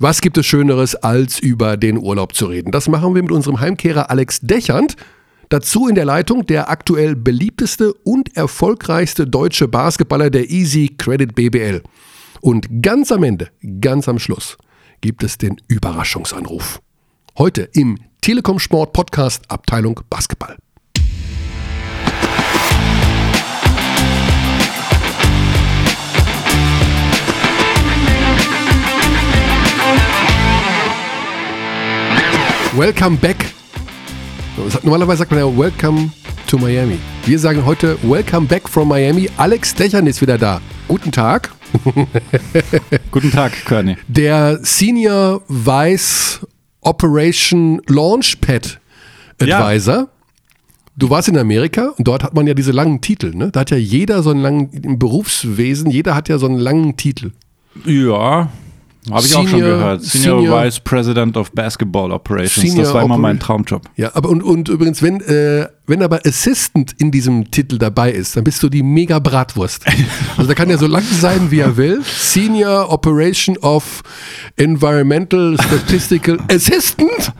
Was gibt es Schöneres, als über den Urlaub zu reden? Das machen wir mit unserem Heimkehrer Alex Dechand. Dazu in der Leitung der aktuell beliebteste und erfolgreichste deutsche Basketballer der Easy Credit BBL. Und ganz am Ende, ganz am Schluss, gibt es den Überraschungsanruf. Heute im Telekom Sport Podcast Abteilung Basketball. Welcome back. Normalerweise sagt man ja Welcome to Miami. Wir sagen heute Welcome back from Miami. Alex Dechern ist wieder da. Guten Tag. Guten Tag, Körny. Der Senior Vice Operation Launchpad Advisor. Ja. Du warst in Amerika und dort hat man ja diese langen Titel. Ne? Da hat ja jeder so einen langen, im Berufswesen, jeder hat ja so einen langen Titel. Ja, habe ich Senior, auch schon gehört. Senior, Senior, Vice President of Basketball Operations. Senior das war immer mein Traumjob. Ja, aber und, und übrigens, wenn, äh, wenn aber Assistant in diesem Titel dabei ist, dann bist du die mega Bratwurst. Also da kann er so lang sein, wie er will. Senior Operation of Environmental Statistical Assistant.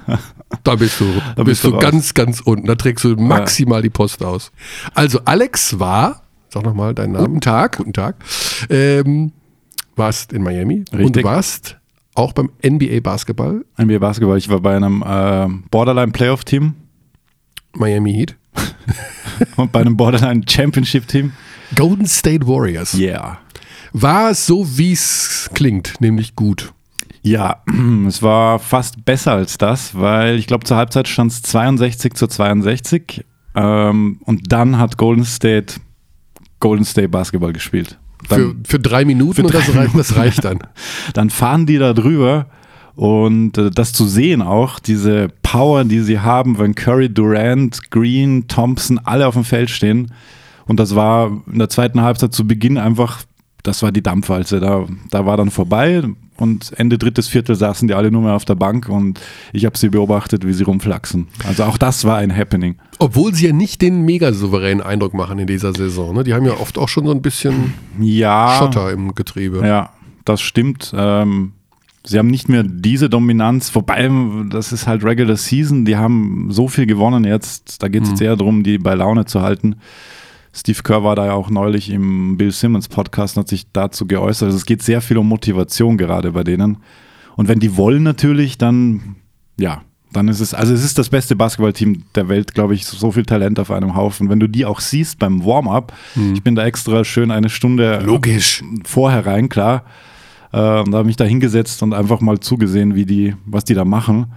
Da bist du, da bist, bist du ganz, ganz unten. Da trägst du maximal ja. die Post aus. Also Alex war, sag nochmal deinen Namen. Guten Tag. Guten Tag. Ähm, warst in Miami Richtig. und du warst auch beim NBA Basketball. NBA Basketball. Ich war bei einem äh, Borderline Playoff Team. Miami Heat. und bei einem Borderline Championship Team. Golden State Warriors. Yeah. War es so, wie es klingt, nämlich gut? Ja, es war fast besser als das, weil ich glaube, zur Halbzeit stand es 62 zu 62. Ähm, und dann hat Golden State Golden State Basketball gespielt. Für, für drei Minuten für drei das, reicht, das reicht dann. dann fahren die da drüber und äh, das zu sehen auch, diese Power, die sie haben, wenn Curry, Durant, Green, Thompson alle auf dem Feld stehen. Und das war in der zweiten Halbzeit zu Beginn einfach, das war die Dampfwalze. Da, da war dann vorbei und Ende drittes Viertel saßen die alle nur mehr auf der Bank und ich habe sie beobachtet, wie sie rumflaxen. Also auch das war ein Happening. Obwohl sie ja nicht den mega souveränen Eindruck machen in dieser Saison. Ne? Die haben ja oft auch schon so ein bisschen ja, Schotter im Getriebe. Ja, das stimmt. Ähm, sie haben nicht mehr diese Dominanz, wobei das ist halt Regular Season. Die haben so viel gewonnen jetzt. Da geht es mhm. eher darum, die bei Laune zu halten. Steve Kerr war da ja auch neulich im Bill Simmons Podcast und hat sich dazu geäußert. Also es geht sehr viel um Motivation gerade bei denen. Und wenn die wollen natürlich, dann ja, dann ist es, also es ist das beste Basketballteam der Welt, glaube ich, so viel Talent auf einem Haufen. Wenn du die auch siehst beim Warm-up, hm. ich bin da extra schön eine Stunde Logisch. vorher rein, klar. Äh, und da habe ich da hingesetzt und einfach mal zugesehen, wie die, was die da machen.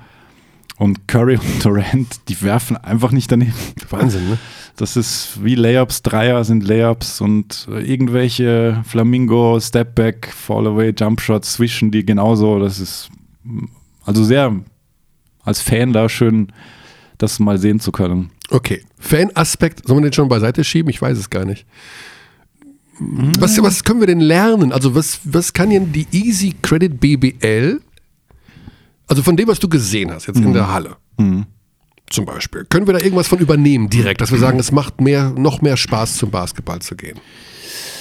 Und Curry und Durant, die werfen einfach nicht daneben. Wahnsinn, ne? Das ist wie Layups, Dreier sind Layups und irgendwelche Flamingo, Stepback, Fallaway, Jumpshots zwischen die genauso. Das ist also sehr als Fan da schön, das mal sehen zu können. Okay, Fan-Aspekt, soll man den schon beiseite schieben? Ich weiß es gar nicht. Was, was können wir denn lernen? Also was, was kann denn die Easy Credit BBL, also von dem, was du gesehen hast jetzt mhm. in der Halle, mhm zum Beispiel. Können wir da irgendwas von übernehmen direkt, dass wir sagen, es macht mehr, noch mehr Spaß zum Basketball zu gehen?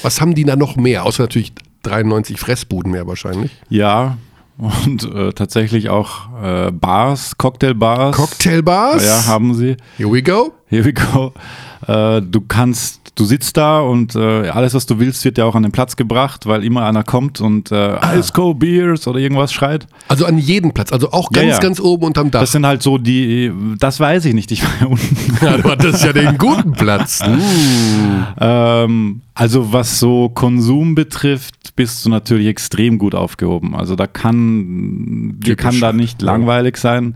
Was haben die da noch mehr? Außer natürlich 93 Fressbuden mehr wahrscheinlich. Ja, und äh, tatsächlich auch äh, Bars, Cocktailbars. Cocktailbars? Ja, haben sie. Here we go. Here we go. Äh, du kannst du sitzt da und äh, alles, was du willst, wird ja auch an den Platz gebracht, weil immer einer kommt und äh, ah. Ice Cold Beers oder irgendwas schreit. Also an jeden Platz, also auch ganz, ja, ja. ganz oben unterm Dach. Das sind halt so die, das weiß ich nicht. Ich war ja unten. Ja, du hattest ja den guten Platz. Uh. ähm, also was so Konsum betrifft, bist du natürlich extrem gut aufgehoben. Also da kann, dir kann da nicht langweilig sein.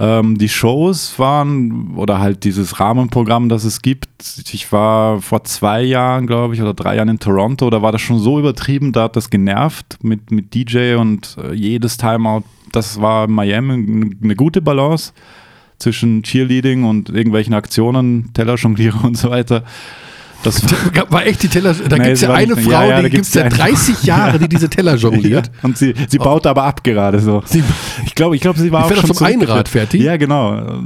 Ähm, die Shows waren oder halt dieses Rahmenprogramm, das es gibt. Ich war vor zwei Jahren, glaube ich, oder drei Jahren in Toronto, da war das schon so übertrieben, da hat das genervt mit, mit DJ und äh, jedes Timeout. Das war in Miami eine gute Balance zwischen Cheerleading und irgendwelchen Aktionen, Tellerjongliere und so weiter. Das war echt die Teller. Da nee, gibt es ja eine Frau, ja, ja, die gibt es ja 30 Jahre, die diese Teller jongliert. Und sie, sie baut aber ab gerade so. Sie, ich glaube, ich glaub, sie war auch schon zum Einrad fertig. Ja, genau.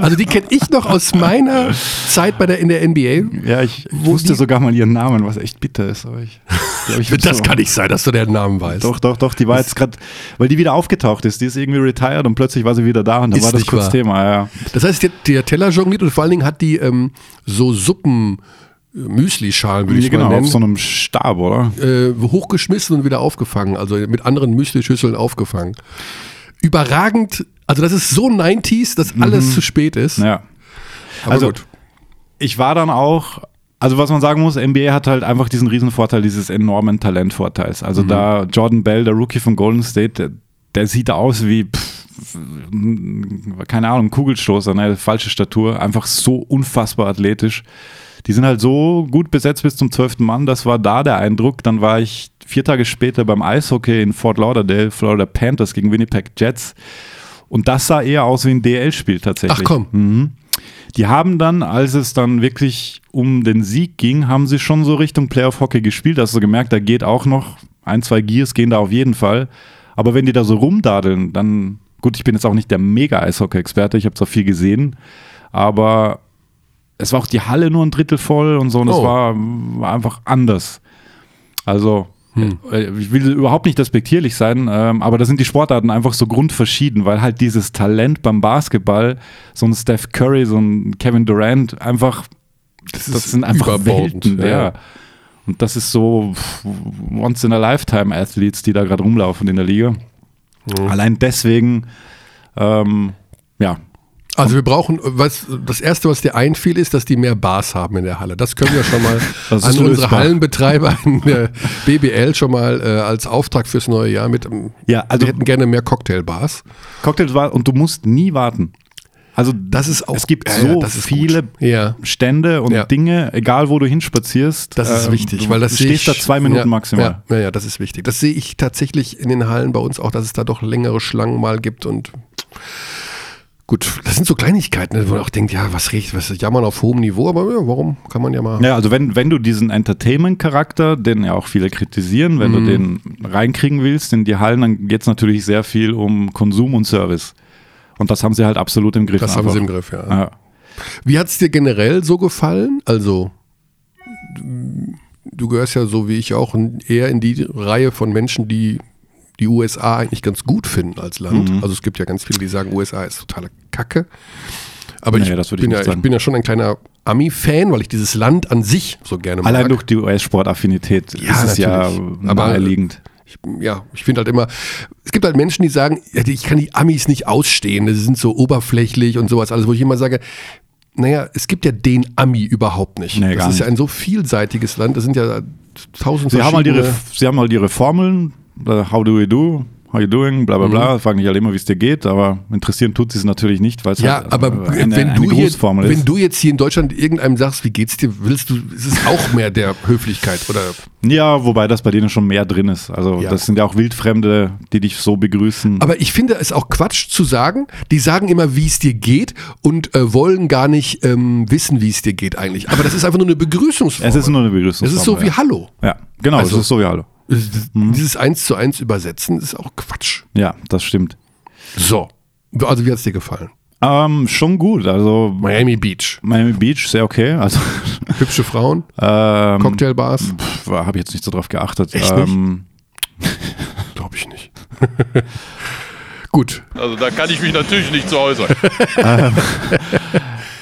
Also die kenne ich noch aus meiner Zeit bei der in der NBA. Ja, ich wusste sogar mal ihren Namen, was echt bitter ist. Aber ich Ich, das so, kann nicht sein, dass du den Namen weißt. Doch, doch, doch. Die war das jetzt gerade, weil die wieder aufgetaucht ist. Die ist irgendwie retired und plötzlich war sie wieder da und dann war das kurz wahr. Thema. Ja. Das heißt, der Teller jongliert und vor allen Dingen hat die ähm, so Suppen. Müsli-Schalen, würde ich genau, mal nennen. auf so einem Stab, oder? Äh, hochgeschmissen und wieder aufgefangen, also mit anderen Müsli-Schüsseln aufgefangen. Überragend, also das ist so 90s, dass alles mhm. zu spät ist. Ja. Aber also, gut. ich war dann auch, also was man sagen muss, NBA hat halt einfach diesen Riesenvorteil dieses enormen Talentvorteils. Also mhm. da Jordan Bell, der Rookie von Golden State, der, der sieht aus wie, pff, keine Ahnung, Kugelstoßer, eine falsche Statur, einfach so unfassbar athletisch die sind halt so gut besetzt bis zum zwölften Mann. Das war da der Eindruck. Dann war ich vier Tage später beim Eishockey in Fort Lauderdale, Florida Panthers gegen Winnipeg Jets. Und das sah eher aus wie ein DL-Spiel tatsächlich. Ach komm. Mhm. Die haben dann, als es dann wirklich um den Sieg ging, haben sie schon so Richtung Playoff-Hockey gespielt. Hast du gemerkt, da geht auch noch ein, zwei Gears gehen da auf jeden Fall. Aber wenn die da so rumdadeln, dann, gut, ich bin jetzt auch nicht der Mega-Eishockey-Experte, ich habe zwar viel gesehen, aber es war auch die Halle nur ein Drittel voll und so und es oh. war, war, einfach anders. Also, hm. Ich will überhaupt nicht despektierlich sein, ähm, aber da sind die Sportarten einfach so grundverschieden, weil halt dieses Talent beim Basketball, so ein Steph Curry, so ein Kevin Durant, einfach, das, das sind einfach Welten. Ja. ja. Und das ist so Once-in-a-Lifetime-Athletes, die da gerade rumlaufen in der Liga. Mhm. Allein deswegen, ähm, ja, also wir brauchen, was das erste, was dir einfiel, ist, dass die mehr Bars haben in der Halle. Das können wir schon mal an unsere Hallenbetreiber in der BBL schon mal äh, als Auftrag fürs neue Jahr mit. Ähm, ja, also wir hätten gerne mehr Cocktailbars. Cocktailbars und du musst nie warten. Also das ist auch, es gibt ja, so ja, viele ja. Stände und Dinge, egal wo du hinspazierst. Das ist äh, wichtig, weil das stehst da zwei Minuten maximal. Ja, ja, das ist wichtig. Das sehe ich tatsächlich in den Hallen bei uns auch, dass es da doch längere Schlangen mal gibt und Gut, das sind so Kleinigkeiten, wo man auch denkt, ja, was riecht, was jammern auf hohem Niveau, aber ja, warum kann man ja mal. Ja, also wenn, wenn du diesen Entertainment-Charakter, den ja auch viele kritisieren, wenn mhm. du den reinkriegen willst in die Hallen, dann geht es natürlich sehr viel um Konsum und Service. Und das haben sie halt absolut im Griff. Das einfach. haben sie im Griff, ja. ja. Wie hat es dir generell so gefallen? Also, du gehörst ja so wie ich auch eher in die Reihe von Menschen, die die USA eigentlich ganz gut finden als Land. Mhm. Also es gibt ja ganz viele, die sagen, USA ist totale Kacke. Aber nee, ich, bin ich, ja, ich bin ja schon ein kleiner Ami-Fan, weil ich dieses Land an sich so gerne mag. Allein durch die US-Sportaffinität ja, ist es ja naheliegend. Ich, ja, ich finde halt immer, es gibt halt Menschen, die sagen, ich kann die Amis nicht ausstehen, sie sind so oberflächlich und sowas alles, wo ich immer sage, naja, es gibt ja den Ami überhaupt nicht. Nee, das ist ja ein so vielseitiges Land, das sind ja tausend sie haben, halt ihre, sie haben halt ihre Formeln, how do we do? How you doing? Bla bla bla. Mhm. Fragen dich halt immer, wie es dir geht, aber interessieren tut sie es natürlich nicht, weil es ja, halt aber eine, wenn, du hier, ist. wenn du jetzt hier in Deutschland irgendeinem sagst, wie geht's dir, willst du, ist es auch mehr der Höflichkeit oder? Ja, wobei das bei denen schon mehr drin ist. Also ja. das sind ja auch Wildfremde, die dich so begrüßen. Aber ich finde es auch Quatsch zu sagen. Die sagen immer, wie es dir geht und äh, wollen gar nicht ähm, wissen, wie es dir geht eigentlich. Aber das ist einfach nur eine Begrüßungsform. Es ist nur eine Begrüßungsform. Es ist so wie ja. Hallo. Ja, genau, also, es ist so wie Hallo. Mhm. Dieses eins zu eins übersetzen ist auch Quatsch. Ja, das stimmt. So. Also, wie hat es dir gefallen? Ähm, schon gut. Also Miami Beach. Miami Beach, sehr okay. Also hübsche Frauen, ähm, Cocktailbars. Habe ich jetzt nicht so drauf geachtet. Echt ähm, Glaube ich nicht. gut. Also da kann ich mich natürlich nicht zu äußern. ähm,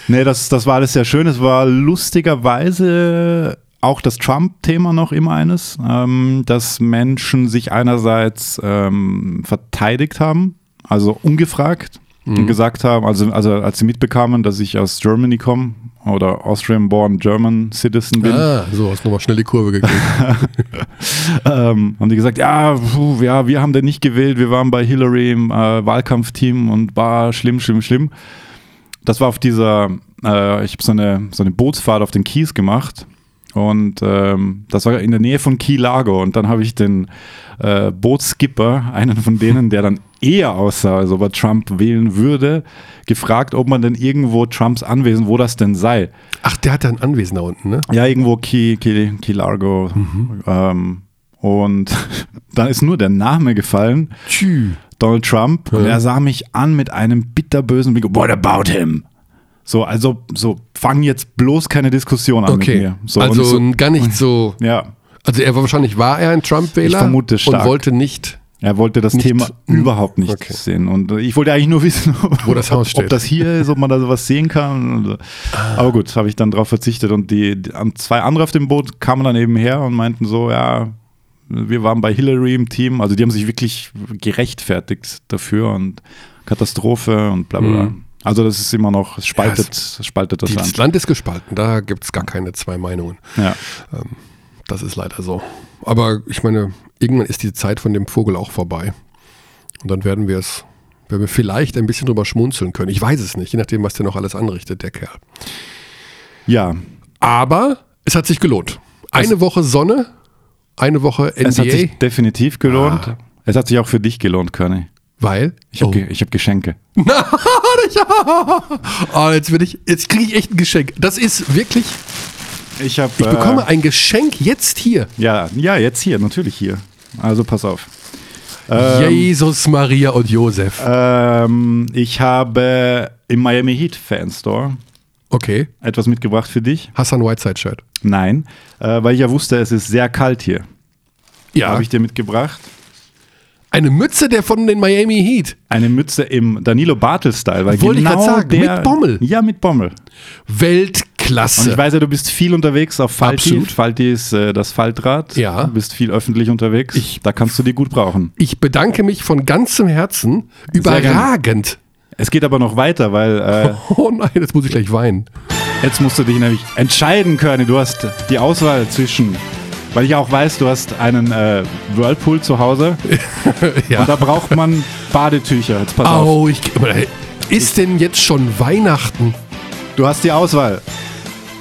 nee, das, das war alles sehr schön. Es war lustigerweise auch das Trump-Thema noch immer eines, ähm, dass Menschen sich einerseits ähm, verteidigt haben, also ungefragt mhm. gesagt haben, also, also als sie mitbekamen, dass ich aus Germany komme oder Austrian-born German Citizen bin. Ah, so hast du nochmal schnell die Kurve gekriegt. ähm, haben die gesagt, ja, puh, ja, wir haben den nicht gewählt, wir waren bei Hillary im äh, Wahlkampfteam und war schlimm, schlimm, schlimm. Das war auf dieser, äh, ich habe so eine, so eine Bootsfahrt auf den Kies gemacht und ähm, das war in der Nähe von Key Largo. Und dann habe ich den äh, Bootskipper, einen von denen, der dann eher aussah, als ob er Trump wählen würde, gefragt, ob man denn irgendwo Trumps Anwesen, wo das denn sei. Ach, der hat da ein Anwesen da unten, ne? Ja, irgendwo Key, Key, Key Largo. Mhm. Ähm, und dann ist nur der Name gefallen. Tschü. Donald Trump. Ja. Und er sah mich an mit einem bitterbösen Blick. What about him? So, also so fang jetzt bloß keine Diskussion an okay. mit mir. So, also so, gar nicht so. Ja. Also er war wahrscheinlich war er ein Trump-Wähler vermute und stark. wollte nicht. Er wollte das Nicht- Thema überhaupt nicht Okay. sehen. Und ich wollte eigentlich nur wissen, Wo das Haus ob, steht. ob das hier ist, ob man da sowas sehen kann. Und so. Ah. Aber gut, habe ich dann drauf verzichtet. Und die, die zwei andere auf dem Boot kamen dann eben her und meinten so, ja, wir waren bei Hillary im Team. Also die haben sich wirklich gerechtfertigt dafür und Katastrophe und bla bla. bla. Mhm. Also das ist immer noch, es spaltet, es spaltet das Das Land. Land ist gespalten, da gibt es gar keine zwei Meinungen. Ja. Das ist leider so. Aber ich meine, irgendwann ist die Zeit von dem Vogel auch vorbei. Und dann werden wir es, werden wir vielleicht ein bisschen drüber schmunzeln können. Ich weiß es nicht, je nachdem, was der noch alles anrichtet, der Kerl. ja, Aber es hat sich gelohnt. Eine Woche Sonne, eine Woche es hat sich definitiv gelohnt. Ah. Es hat sich auch für dich gelohnt, Körny. Weil. Ich habe oh. ge hab Geschenke. oh, jetzt will ich, jetzt kriege ich echt ein Geschenk. Das ist wirklich, Ich habe ich bekomme ein Geschenk jetzt hier. Ja, ja, jetzt hier, natürlich hier. Also pass auf. Ähm, Jesus, Maria und Josef. ähm, ich habe im Miami Heat Fanstore Okay. etwas mitgebracht für dich. Hassan Whiteside Shirt. Nein, äh, weil ich ja wusste, es ist sehr kalt hier. Ja. Habe ich dir mitgebracht. Eine Mütze der von den Miami Heat. Eine Mütze im Danilo Bartel-Style. weil Wollte ich genau grad sagen, der, mit Bommel. Ja, mit Bommel. Und Weltklasse. ich weiß ja, du bist viel unterwegs auf Falti. Absolut. Falti ist äh, das Faltrad. Ja. Du bist viel öffentlich unterwegs. Ich- da kannst du die gut brauchen. Ich bedanke mich von ganzem Herzen. Überragend. Es geht aber noch weiter, weil äh, Oh nein, jetzt muss ich gleich weinen. Jetzt musst du dich nämlich entscheiden können. Du hast die Auswahl zwischen, weil ich auch weiß, du hast einen äh, Whirlpool zu Hause Ja. und da braucht man Badetücher. Jetzt pass auf. Au, ich, aber, hey, ist denn jetzt schon Weihnachten? Du hast die Auswahl.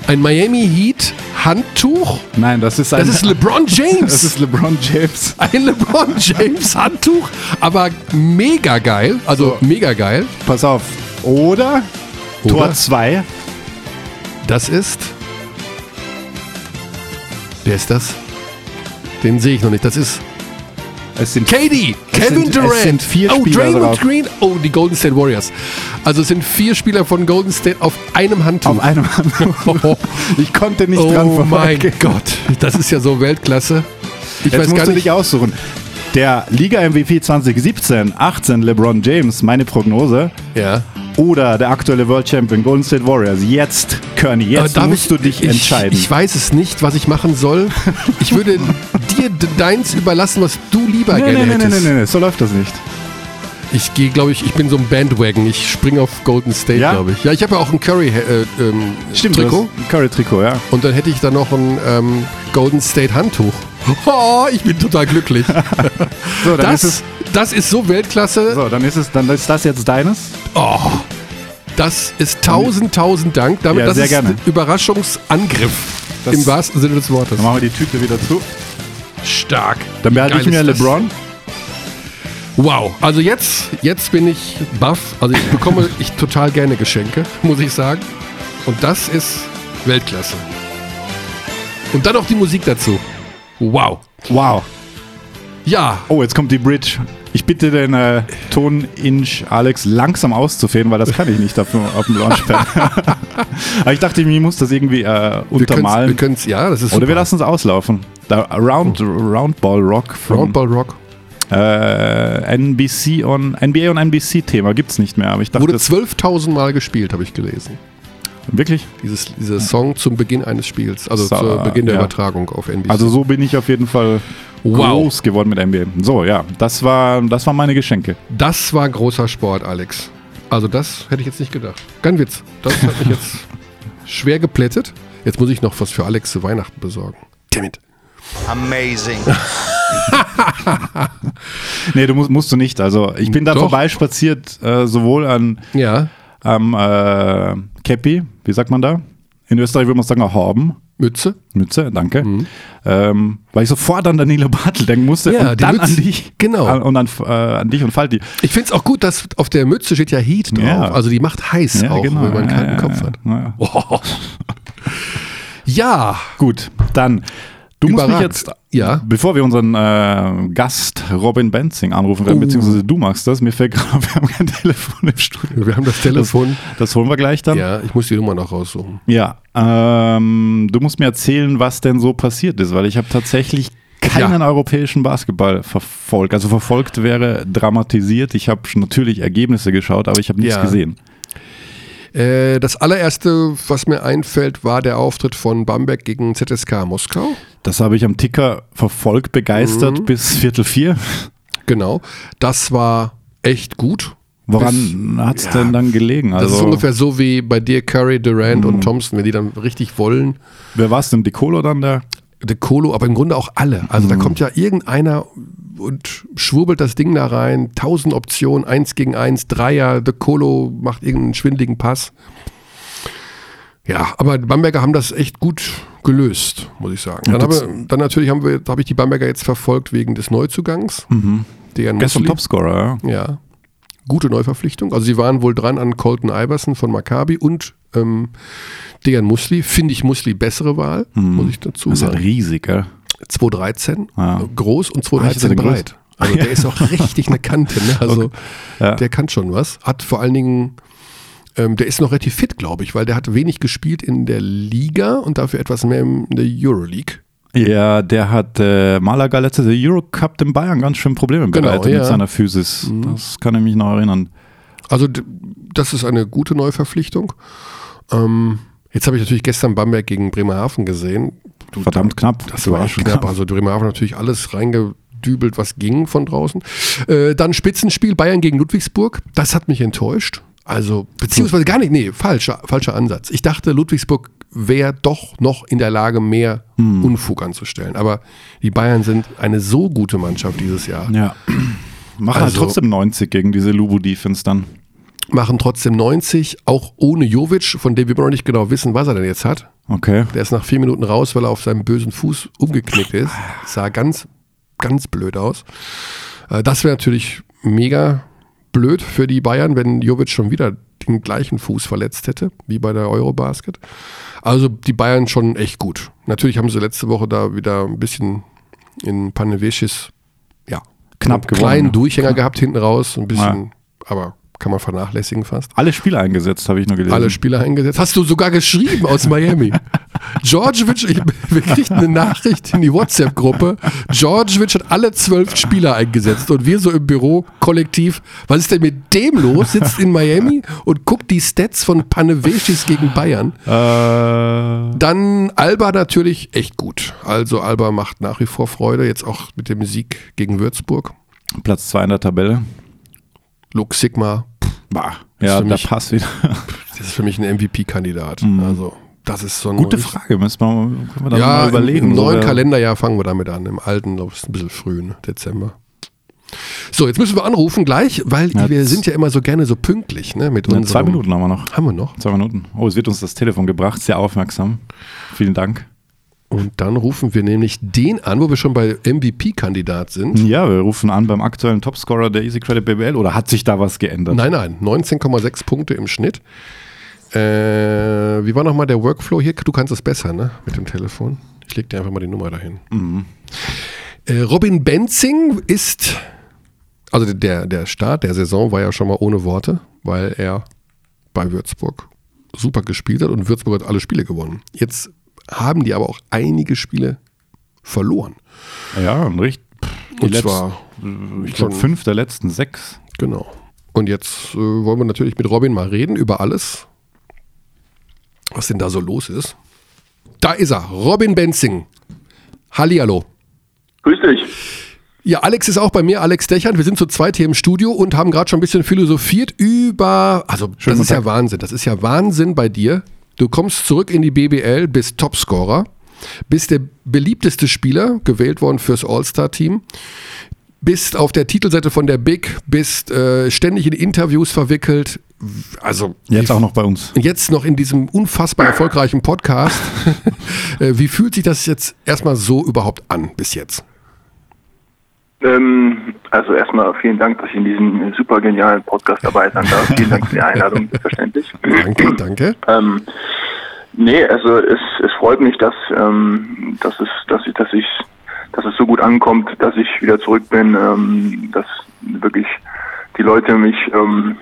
Ein Miami Heat Handtuch? Nein, das ist ein. Das ist LeBron das James. ist LeBron James. ein LeBron James Handtuch, aber mega geil. Also mega geil. Pass auf. Oder, Oder? Tor 2. Das ist. Wer ist das? Den sehe ich noch nicht. Das ist Es sind KD, Es Kevin sind- Durant. oh, Spieler Draymond drauf. Green. Oh, die Golden State Warriors. Also es sind vier Spieler von Golden State auf einem Handtuch. auf einem Handtuch. Ich konnte nicht oh dran mein vorbeigehen. Gott, das ist ja so Weltklasse. Ich Jetzt weiß musst gar du nicht. dich aussuchen. Der Liga-MVP 2017, 18 LeBron James, meine Prognose. Ja. Oder der aktuelle World Champion Golden State Warriors. Jetzt, Kearney, jetzt musst ich, du dich ich, entscheiden. Ich weiß es nicht, was ich machen soll. Ich würde dir deins überlassen, was du lieber nee, gerne nee, nee, nee, hättest. nee, nee, so läuft das nicht. Ich gehe, glaube ich, ich bin so ein Bandwagon. Ich springe auf Golden State, Ja? glaube ich. Ja, ich habe ja auch ein Curry äh, ähm, Stimmt, Trikot. Curry-Trikot, ja. Und dann hätte ich da noch ein ähm, Golden State Handtuch. Oh, ich bin total glücklich. So, dann Das, ist es, das ist so Weltklasse. so, dann ist es, dann ist das jetzt deines. Oh, das ist tausend, tausend Dank. Damit, Ja, das ist gerne. ein Überraschungsangriff. Das- Im wahrsten Sinne des Wortes. Dann machen wir die Tüte wieder zu. Stark. Dann behalte ich mir ist das. Wow, also jetzt, jetzt bin ich baff. Also ich bekomme ich total gerne Geschenke, muss ich sagen. Und das ist Weltklasse. Und dann noch die Musik dazu. Wow. Wow. Ja, Oh, jetzt kommt die Bridge. Ich bitte den äh, Ton-Inch Alex langsam auszufäden, weil das kann ich nicht auf, dem- auf dem Launchpad. Aber ich dachte, ich muss das irgendwie äh, wir können wir untermalen. können's, ja, das ist Oder wir super. lassen es auslaufen. Da, Round, Roundball Rock Roundball Rock. Äh, NBC on NBA und NBC Thema gibt's nicht mehr. Aber ich dachte, Wurde das, 12.000 Mal gespielt, habe ich gelesen. wirklich. Dieses, dieser Song zum Beginn eines Spiels, also So, zu Beginn der ja. Übertragung auf NBC. Also so bin ich auf jeden Fall Wow. groß geworden mit NBA. So, ja, das war, das waren meine Geschenke. das war großer Sport, Alex. Also das hätte ich jetzt nicht gedacht. Kein Witz. Das hat mich jetzt schwer geplättet. Jetzt muss ich noch was für Alex zu Weihnachten besorgen. Dammit. Amazing. Nee, du musst, musst du nicht. Also ich bin da Doch. vorbeispaziert, äh, sowohl an Ja, am äh, Käppi, wie sagt man da? In Österreich würde man sagen, Horben. Mütze. Mütze, danke. Ähm, weil ich sofort an Danilo Bartel denken musste Mhm. Ja, und dann Mütze. an dich. Genau. An, und an, äh, an dich und Falti. Ich finde es auch gut, dass auf der Mütze steht ja Heat drauf. Ja. Also die macht heiß auch, wenn man keinen ja, Kopf ja, hat. Ja. Oh. Ja, Gut, dann Du musst mich Überragend. jetzt, Ja. bevor wir unseren äh, Gast Robin Benzing anrufen werden, Oh. beziehungsweise du machst das, mir fällt gerade, wir haben kein Telefon im Studio. Wir haben das Telefon. Das holen wir gleich dann. Ja, ich muss die Nummer noch raussuchen. Ja, ähm, du musst mir erzählen, was denn so passiert ist, weil ich habe tatsächlich keinen europäischen Basketball verfolgt. Also verfolgt wäre dramatisiert. Ich habe natürlich Ergebnisse geschaut, aber ich habe nichts Ja. gesehen. Äh, das allererste, was mir einfällt, war der Auftritt von Bamberg gegen ZSK Moskau. Das habe ich am Ticker verfolgt, begeistert Mhm. bis Viertel vier. Genau. Das war echt gut. Woran hat es ja, denn dann gelegen? Das Also, ist ungefähr so wie bei dir Curry, Durant und Thompson, wenn die dann richtig wollen. wer war es denn? Decolo dann der? De Colo, aber im Grunde auch alle. Also Mhm. da kommt ja irgendeiner und schwurbelt das Ding da rein. Tausend Optionen, eins gegen eins, Dreier. De Colo macht irgendeinen schwindeligen Pass. Ja, aber die Bamberger haben das echt gut gelöst, muss ich sagen. Ja, Dann, habe, dann natürlich haben wir, da habe ich die Bamberger jetzt verfolgt wegen des Neuzugangs. Mhm. Gestern. Topscorer, ja. Ja. Gute Neuverpflichtung. Also sie waren wohl dran an Colton Iverson von Maccabi und ähm, Dejan Musli. Finde ich Musli bessere Wahl, muss ich dazu Mhm. Das ist ja sagen. riesig, gell? 213 Ja. groß und Ah, ist 213 er denn breit. Also der ist auch richtig eine Kante. Ne? Also Ja. der kann schon was. Hat vor allen Dingen, ähm, der ist noch relativ fit, glaube ich, weil der hat wenig gespielt in der Liga und dafür etwas mehr in der Euroleague. Ja, der hat äh, Malaga letztes Jahr Eurocup den Bayern ganz schön Probleme Genau, bereitet ja. mit seiner Physis. Das kann ich mich noch erinnern. Also das ist eine gute Neuverpflichtung. Ähm, jetzt habe ich natürlich gestern Bamberg gegen Bremerhaven gesehen. Du, Verdammt knapp. Das war echt knapp. Also Bremerhaven hat natürlich alles reingedübelt, was ging von draußen. Äh, dann Spitzenspiel Bayern gegen Ludwigsburg. Das hat mich enttäuscht. Also, beziehungsweise gar nicht, nee, falscher, falscher Ansatz. Ich dachte, Ludwigsburg wäre doch noch in der Lage, mehr Hm. Unfug anzustellen. Aber die Bayern sind eine so gute Mannschaft dieses Jahr. Ja. Machen halt Also- trotzdem 90 gegen diese Lubu-Defense dann. Machen trotzdem 90, auch ohne Jovic, von dem wir noch nicht genau wissen, was er denn jetzt hat. Okay. Der ist nach vier Minuten raus, weil er auf seinem bösen Fuß umgeknickt ist. Sah ganz, ganz blöd aus. Äh, Das wäre natürlich mega blöd für die Bayern, wenn Jovic schon wieder den gleichen Fuß verletzt hätte, wie bei der Eurobasket. Also die Bayern schon echt gut. Natürlich haben sie letzte Woche da wieder ein bisschen in Paneveschis, ja, Knapp gewonnen, kleinen ne? Durchhänger gehabt hinten raus, ein bisschen, aber kann man vernachlässigen fast Alle Spiele eingesetzt, habe ich nur gelesen. alle Spieler eingesetzt. Hast du sogar geschrieben aus Miami. Georgievich, ich, wir kriegten eine Nachricht in die WhatsApp-Gruppe. Georgievich hat alle zwölf Spieler eingesetzt und wir so im Büro kollektiv. Was ist denn mit dem los? Sitzt in Miami und guckt die Stats von Paneveschis gegen Bayern. Äh, Dann Alba natürlich echt gut. Also Alba macht nach wie vor Freude, jetzt auch mit dem Sieg gegen Würzburg. Platz 2 in der Tabelle. Lux Sigma, Bah. Ja, mich- Pass wieder. das ist für mich ein MVP-Kandidat. Also das ist so ein Gute Frage, müssen wir, können wir dann ja, mal überlegen. Im, neuen wer- Kalenderjahr fangen wir damit an. Im alten, glaube ich, ist ein bisschen früh, ne? Dezember. So, jetzt müssen wir anrufen gleich, weil Ja, wir sind ja immer so gerne so pünktlich, ne? Mit Ja, unserem, zwei Minuten haben wir noch. Haben wir noch. Zwei Minuten. Oh, es wird uns das Telefon gebracht. Sehr aufmerksam. Vielen Dank. Und dann rufen wir nämlich den an, wo wir schon bei MVP-Kandidat sind. Ja, wir rufen an beim aktuellen Topscorer der Easy Credit BBL oder hat sich da was geändert? Nein, nein, 19,6 Punkte im Schnitt. Äh, wie war nochmal der Workflow hier? Du kannst es besser, ne? Mit dem Telefon. Ich leg dir einfach mal die Nummer dahin. Äh, Robin Benzing ist, also der, der Start der Saison war ja schon mal ohne Worte, weil er bei Würzburg super gespielt hat und Würzburg hat alle Spiele gewonnen. Jetzt haben die aber auch einige Spiele verloren. Ja, und richtig. Die Und letzten, zwar, ich glaube, schon- fünf der letzten sechs. genau. Und jetzt äh, wollen wir natürlich mit Robin mal reden über alles, was denn da so los ist. Da ist er, Robin Benzing. Hallihallo. Grüß dich. Ja, Alex ist auch bei mir, Alex Dechern. Wir sind zu zweit hier im Studio und haben gerade schon ein bisschen philosophiert über. Also, Schönen das ist guten ja Wahnsinn. Das ist ja Wahnsinn bei dir. Du kommst zurück in die BBL, bist Topscorer, bist der beliebteste Spieler, gewählt worden fürs All-Star-Team, bist auf der Titelseite von der Big, bist äh, ständig in Interviews verwickelt. Also, Jetzt auch noch bei uns. jetzt noch in diesem unfassbar erfolgreichen Podcast. Äh, Wie fühlt sich das jetzt erstmal so überhaupt an bis jetzt? Ähm, also erstmal vielen Dank, dass ich in diesem super genialen Podcast dabei sein darf. vielen Dank für die Einladung, selbstverständlich. Danke, danke. Ähm, Nee, also es, es freut mich, dass, ähm, dass, es, dass, ich, dass, ich, dass es so gut ankommt, dass ich wieder zurück bin, ähm, dass wirklich die Leute mich ähm,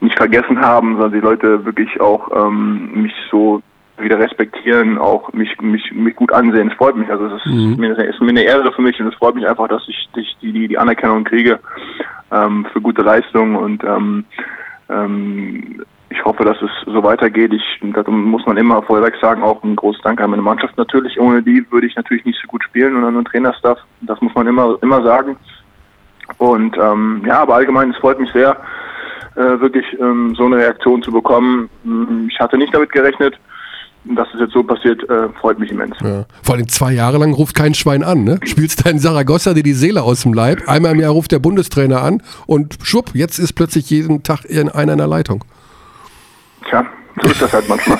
nicht vergessen haben, sondern die Leute wirklich auch ähm, mich so wieder respektieren, auch mich, mich, mich gut ansehen. Es freut mich. Also es ist, mhm. mir, ist mir eine Ehre für mich und es freut mich einfach, dass ich, ich die, die, Anerkennung kriege ähm, für gute Leistungen und ähm, ähm, ich hoffe, dass es so weitergeht. Ich, da muss man immer vorweg sagen, auch ein großes Dank an meine Mannschaft natürlich. Ohne die würde ich natürlich nicht so gut spielen und an den Trainerstaff. Das muss man immer, immer sagen. Und ähm, ja, aber allgemein, es freut mich sehr, äh, wirklich ähm, so eine Reaktion zu bekommen. Mm, ich hatte nicht damit gerechnet. Dass es jetzt so passiert, äh, freut mich immens. Ja. Vor allem zwei Jahre lang ruft kein Schwein an. Ne? Spielst da in Saragossa dir die Seele aus dem Leib. Einmal im Jahr ruft der Bundestrainer an und schwupp, jetzt ist plötzlich jeden Tag einer in der Leitung. Tja, so ist das halt manchmal.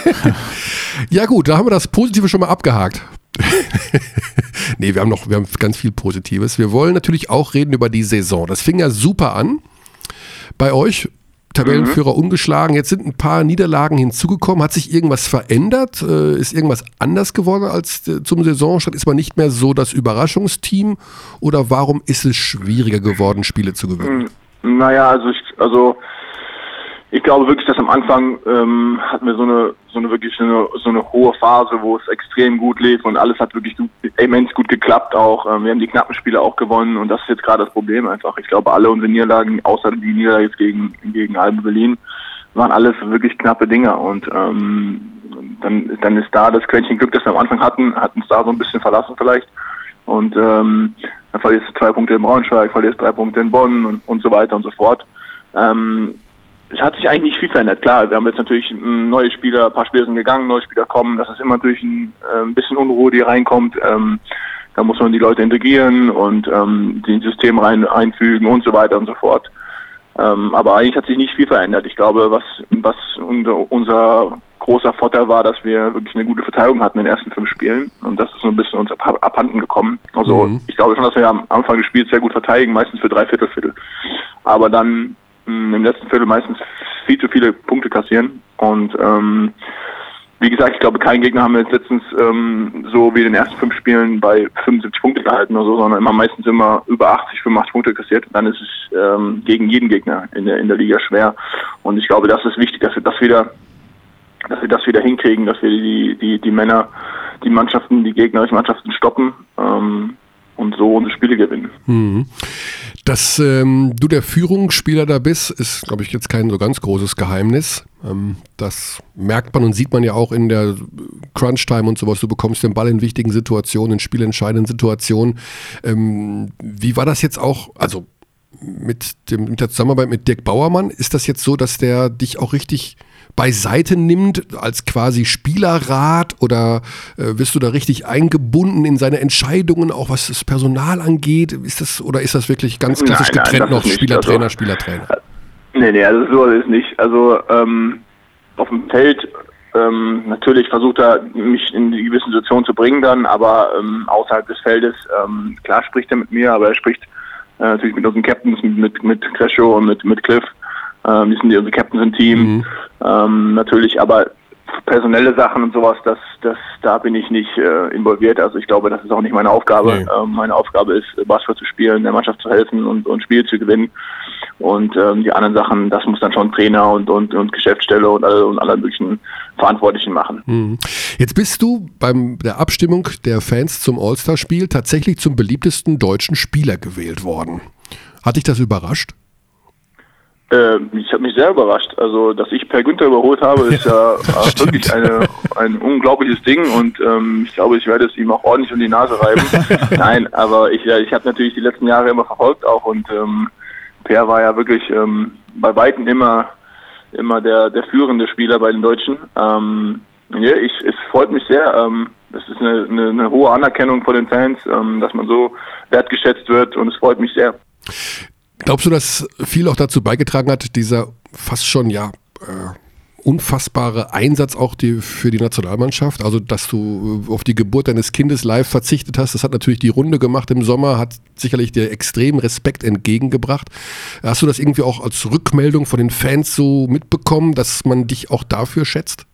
ja gut, da haben wir das Positive schon mal abgehakt. nee, wir haben noch, wir haben ganz viel Positives. Wir wollen natürlich auch reden über die Saison. Das fing ja super an bei euch. Tabellenführer mhm. ungeschlagen. Jetzt sind ein paar Niederlagen hinzugekommen. Hat sich irgendwas verändert? Äh, ist irgendwas anders geworden als äh, zum Saisonstart? Ist man nicht mehr so das Überraschungsteam? Oder warum ist es schwieriger geworden, Spiele zu gewinnen? Naja, also ich, also ich glaube wirklich, dass am Anfang ähm, hatten wir so eine, so eine wirklich eine, so eine hohe Phase, wo es extrem gut lief und alles hat wirklich gut, immens gut geklappt auch. Ähm, wir haben die knappen Spiele auch gewonnen und das ist jetzt gerade das Problem einfach. Ich glaube, alle unsere Niederlagen, außer die Niederlage jetzt gegen, gegen Albe Berlin, waren alles wirklich knappe Dinger und ähm, dann, dann ist da das Quäntchen Glück, das wir am Anfang hatten, hat uns da so ein bisschen verlassen vielleicht. Und ähm, dann verlierst du zwei Punkte in Braunschweig, verlierst drei Punkte in Bonn und, und so weiter und so fort. Ähm, es hat sich eigentlich nicht viel verändert. Klar, wir haben jetzt natürlich neue Spieler, ein paar Spieler sind gegangen, neue Spieler kommen. Das ist immer durch ein, äh, ein bisschen Unruhe, die reinkommt. Ähm, da muss man die Leute integrieren und ähm, die ins System rein, einfügen und so weiter und so fort. Ähm, aber eigentlich hat sich nicht viel verändert. Ich glaube, was, was unser, unser großer Vorteil war, dass wir wirklich eine gute Verteidigung hatten in den ersten fünf Spielen. Und das ist so ein bisschen uns abhanden gekommen. Also mhm. ich glaube schon, dass wir am Anfang des Spiels sehr gut verteidigen, meistens für drei Viertelviertel. Aber dann im letzten Viertel meistens viel zu viele Punkte kassieren. Und ähm, wie gesagt, ich glaube, kein Gegner haben wir jetzt letztens ähm, so wie in den ersten fünf Spielen bei 75 Punkte gehalten oder so, sondern immer meistens immer über 80, 85 Punkte kassiert. Dann ist es ähm, gegen jeden Gegner in der, in der Liga schwer. Und ich glaube, das ist wichtig, dass wir das wieder, dass wir das wieder hinkriegen, dass wir die, die, die Männer, die Mannschaften, die gegnerischen Mannschaften stoppen ähm, und so unsere Spiele gewinnen. Mhm. Dass ähm, du der Führungsspieler da bist, ist, glaube ich, jetzt kein so ganz großes Geheimnis. Ähm, das merkt man und sieht man ja auch in der Crunch-Time und sowas. Du bekommst den Ball in wichtigen Situationen, in spielentscheidenden Situationen. Ähm, wie war das jetzt auch, also mit, dem, mit der Zusammenarbeit mit Dirk Bauermann, ist das jetzt so, dass der dich auch richtig beiseite nimmt als quasi Spielerrat oder äh, wirst du da richtig eingebunden in seine Entscheidungen, auch was das Personal angeht? Ist das oder ist das wirklich ganz klassisch nein, getrennt noch Spielertrainer, also, Spielertrainer? Nee, nee, also so ist nicht. Also ähm, auf dem Feld ähm, natürlich versucht er mich in die gewissen Situationen zu bringen dann, aber ähm, außerhalb des Feldes, ähm, klar spricht er mit mir, aber er spricht äh, natürlich mit unseren Captains, mit, mit, mit Crescio und mit, mit Cliff ähm, die sind die, unsere Captains im Team. Mhm. Ähm, natürlich, aber personelle Sachen und sowas, das, das, da bin ich nicht äh, involviert. Also ich glaube, das ist auch nicht meine Aufgabe. Nee. Ähm, meine Aufgabe ist, Basketball zu spielen, der Mannschaft zu helfen und, und Spiele zu gewinnen. Und ähm, die anderen Sachen, das muss dann schon Trainer und, und, und Geschäftsstelle und alle, und alle möglichen Verantwortlichen machen. Mhm. Jetzt bist du beim der Abstimmung der Fans zum All-Star-Spiel tatsächlich zum beliebtesten deutschen Spieler gewählt worden. Hat dich das überrascht? Äh, ich habe mich sehr überrascht. Also, dass ich Per Günther überholt habe, ist ja, ja wirklich eine, ein unglaubliches Ding und ähm, ich glaube, ich werde es ihm auch ordentlich um die Nase reiben. Nein, aber ich, ich habe natürlich die letzten Jahre immer verfolgt auch und ähm, Per war ja wirklich ähm, bei Weitem immer immer der, der führende Spieler bei den Deutschen. Ähm, ja, ich, es freut mich sehr. Ähm, es ist eine, eine, eine hohe Anerkennung von den Fans, ähm, dass man so wertgeschätzt wird und es freut mich sehr. Glaubst du, dass viel auch dazu beigetragen hat, dieser fast schon, ja, äh, unfassbare Einsatz auch die, für die Nationalmannschaft. Also, dass du äh, auf die Geburt deines Kindes live verzichtet hast, das hat natürlich die Runde gemacht im Sommer, hat sicherlich dir extrem Respekt entgegengebracht. Hast du das irgendwie auch als Rückmeldung von den Fans so mitbekommen, dass man dich auch dafür schätzt?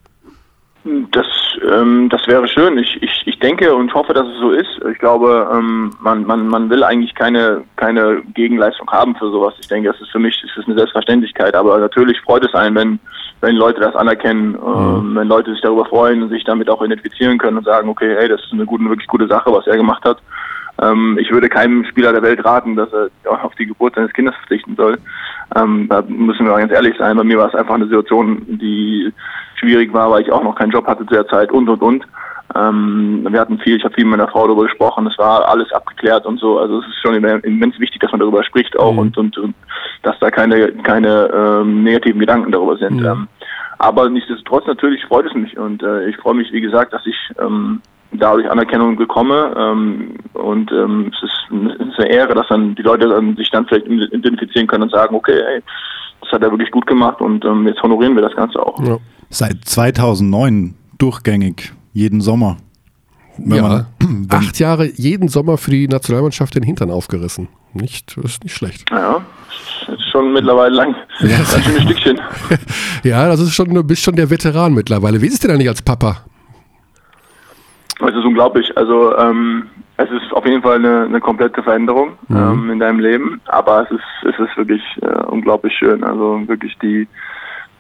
Das ähm, das wäre schön. Ich, ich, denke und hoffe, dass es so ist. Ich glaube, ähm, man, man, man will eigentlich keine, keine Gegenleistung haben für sowas. Ich denke, das ist für mich das ist eine Selbstverständlichkeit. Aber natürlich freut es einen, wenn, wenn Leute das anerkennen, ähm, wenn Leute sich darüber freuen und sich damit auch identifizieren können und sagen, okay, hey, das ist eine gute, wirklich gute Sache, was er gemacht hat. Ähm, ich würde keinem Spieler der Welt raten, dass er auf die Geburt seines Kindes verzichten soll. Da müssen wir ganz ehrlich sein. Bei mir war es einfach eine Situation, die schwierig war, weil ich auch noch keinen Job hatte zu der Zeit und und und. Ähm, wir hatten viel, ich habe viel mit meiner Frau darüber gesprochen, es war alles abgeklärt und so. Also es ist schon immens wichtig, dass man darüber spricht auch mhm. und, und, und, dass da keine, keine ähm, negativen Gedanken darüber sind. Mhm. Ähm, aber nichtsdestotrotz natürlich freut es mich und äh, ich freue mich, wie gesagt, dass ich ähm, dadurch Anerkennung bekomme ähm, und ähm, es, ist, es ist eine Ehre, dass dann die Leute dann sich dann vielleicht identifizieren können und sagen, okay, ey, das hat er wirklich gut gemacht und ähm, jetzt honorieren wir das Ganze auch. Ja. Seit 2009 durchgängig, jeden Sommer. Wenn ja, man, acht Jahre jeden Sommer für die Nationalmannschaft den Hintern aufgerissen. Nicht, das ist nicht schlecht. Ja, ist schon mittlerweile lang. Ja. Das ist ein Stückchen. ja, das ist schon, du bist schon der Veteran mittlerweile. Wie ist es denn eigentlich als Papa? Es ist unglaublich. Also ähm, es ist auf jeden Fall eine, eine komplette Veränderung mhm. ähm, in deinem Leben, aber es ist es ist wirklich äh, unglaublich schön. Also wirklich die,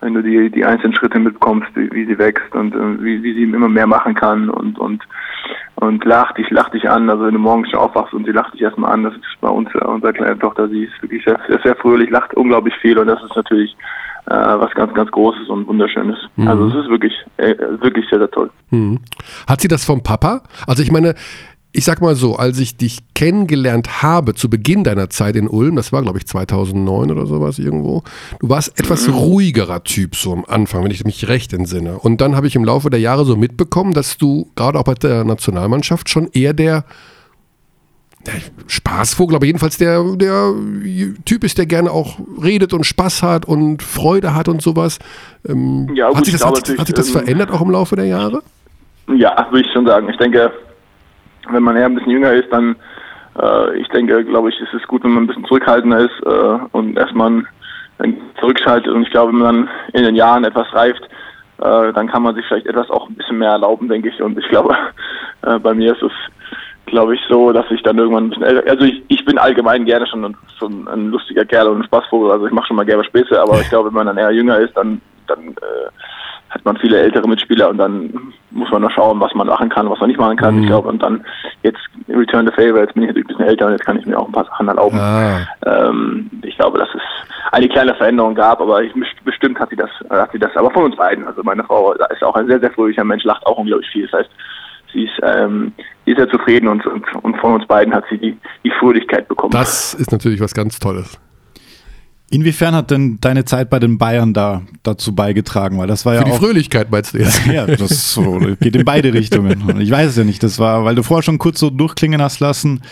wenn du die die einzelnen Schritte mitbekommst, wie, wie sie wächst und äh, wie, wie sie immer mehr machen kann und und und lacht dich lacht dich an. Also wenn du morgens schon aufwachst und sie lacht dich erstmal an, das ist bei uns äh, unsere kleine Tochter, sie ist wirklich sehr, sehr, sehr fröhlich, lacht unglaublich viel und das ist natürlich äh, was ganz, ganz Großes und Wunderschönes. Mhm. Also es ist wirklich, äh, wirklich sehr, sehr toll. Mhm. Hat sie das vom Papa? Also ich meine, ich sag mal so, als ich dich kennengelernt habe zu Beginn deiner Zeit in Ulm, das war glaube ich 2009 oder sowas irgendwo, du warst etwas mhm. ruhigerer Typ so am Anfang, wenn ich mich recht entsinne. Und dann habe ich im Laufe der Jahre so mitbekommen, dass du gerade auch bei der Nationalmannschaft schon eher der der Spaßvogel, aber jedenfalls der, der Typ ist, der gerne auch redet und Spaß hat und Freude hat und sowas. Ähm, ja, gut, hat sich das, hat, hat sich das ähm, verändert auch im Laufe der Jahre? Ja, würde ich schon sagen. Ich denke, wenn man eher ein bisschen jünger ist, dann, äh, ich denke, glaube ich, ist es gut, wenn man ein bisschen zurückhaltender ist äh, und erstmal zurückschaltet. Und ich glaube, wenn man dann in den Jahren etwas reift, äh, dann kann man sich vielleicht etwas auch ein bisschen mehr erlauben, denke ich. Und ich glaube, äh, bei mir ist es glaube ich, so, dass ich dann irgendwann ein bisschen älter, also ich, ich bin allgemein gerne schon ein, schon ein lustiger Kerl und ein Spaßvogel, also ich mache schon mal gerne Späße, aber ich glaube, wenn man dann eher jünger ist, dann, dann äh, hat man viele ältere Mitspieler und dann muss man noch schauen, was man machen kann, was man nicht machen kann. Mhm. Ich glaube, und dann jetzt Return the Favor, jetzt bin ich natürlich ein bisschen älter und jetzt kann ich mir auch ein paar Sachen erlauben. Ah. Ähm, ich glaube, dass es eine kleine Veränderung gab, aber ich, bestimmt hat sie das, hat sie das, aber von uns beiden. Also meine Frau ist auch ein sehr, sehr fröhlicher Mensch, lacht auch unglaublich viel. Das heißt, sie ist, ähm, sie ist sehr zufrieden und, und, und, von uns beiden hat sie die, die Fröhlichkeit bekommen. Das ist natürlich was ganz Tolles. Inwiefern hat denn deine Zeit bei den Bayern da dazu beigetragen? Weil das war ja Für die Fröhlichkeit meinst du jetzt? ja, das so, geht in beide Richtungen. Ich weiß es ja nicht. Das war, weil du vorher schon kurz so durchklingen hast lassen,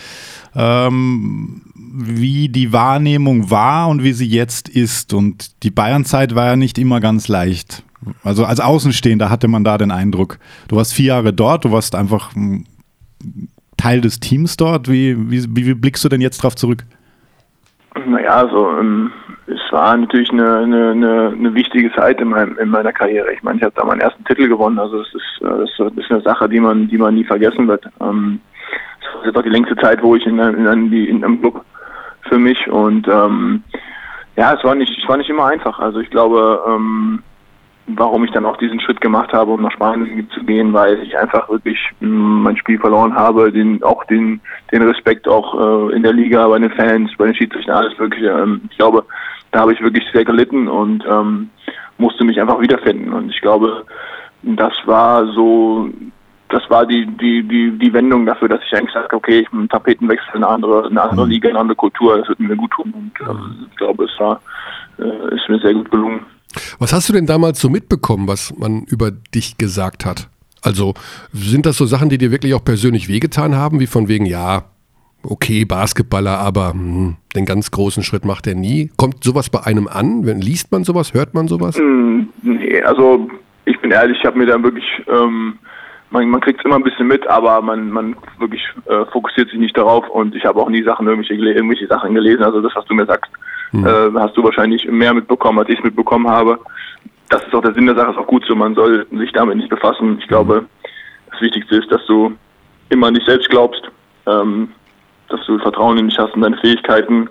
ähm, wie die Wahrnehmung war und wie sie jetzt ist. Und die Bayernzeit war ja nicht immer ganz leicht. Also als Außenstehender hatte man da den Eindruck. Du warst vier Jahre dort, du warst einfach Teil des Teams dort. Wie, wie, wie blickst du denn jetzt darauf zurück? Naja, also ähm, es war natürlich eine, eine, eine, eine wichtige Zeit in, meinem, in meiner Karriere. Ich meine, ich habe da meinen ersten Titel gewonnen. Also es ist, äh, das ist eine Sache, die man, die man nie vergessen wird. Ähm, das ist auch die längste Zeit, wo ich in, in, in, in einem Club für mich und ähm, ja, es war nicht, es war nicht immer einfach. Also ich glaube, ähm, warum ich dann auch diesen Schritt gemacht habe, um nach Spanien zu gehen, weil ich einfach wirklich mm, mein Spiel verloren habe, den auch den den Respekt auch äh, in der Liga bei den Fans, bei den Schiedsrichtern, alles wirklich. Ähm, ich glaube, da habe ich wirklich sehr gelitten und ähm, musste mich einfach wiederfinden. Und ich glaube, das war so, das war die die die die Wendung dafür, dass ich eigentlich sage, okay, ich bin Tapetenwechsel in eine andere eine andere mhm. Liga, eine andere Kultur, das wird mir gut tun. Und ähm, ich glaube, es war äh, ist mir sehr gut gelungen. Was hast du denn damals so mitbekommen, was man über dich gesagt hat? Also sind das so Sachen, die dir wirklich auch persönlich wehgetan haben, wie von wegen, ja, okay, Basketballer, aber hm, den ganz großen Schritt macht er nie. Kommt sowas bei einem an? Wenn, liest man sowas? Hört man sowas? Mm, nee, also ich bin ehrlich, ich habe mir da wirklich, ähm, man, man kriegt es immer ein bisschen mit, aber man, man wirklich äh, fokussiert sich nicht darauf und ich habe auch nie Sachen, irgendwelche, irgendwelche Sachen gelesen. Also das, was du mir sagst, mhm. äh, hast du wahrscheinlich mehr mitbekommen, als ich es mitbekommen habe. Das ist auch der Sinn der Sache, ist auch gut so. Man soll sich damit nicht befassen. Ich glaube, das Wichtigste ist, dass du immer an dich selbst glaubst, ähm, dass du Vertrauen in dich hast und deine Fähigkeiten.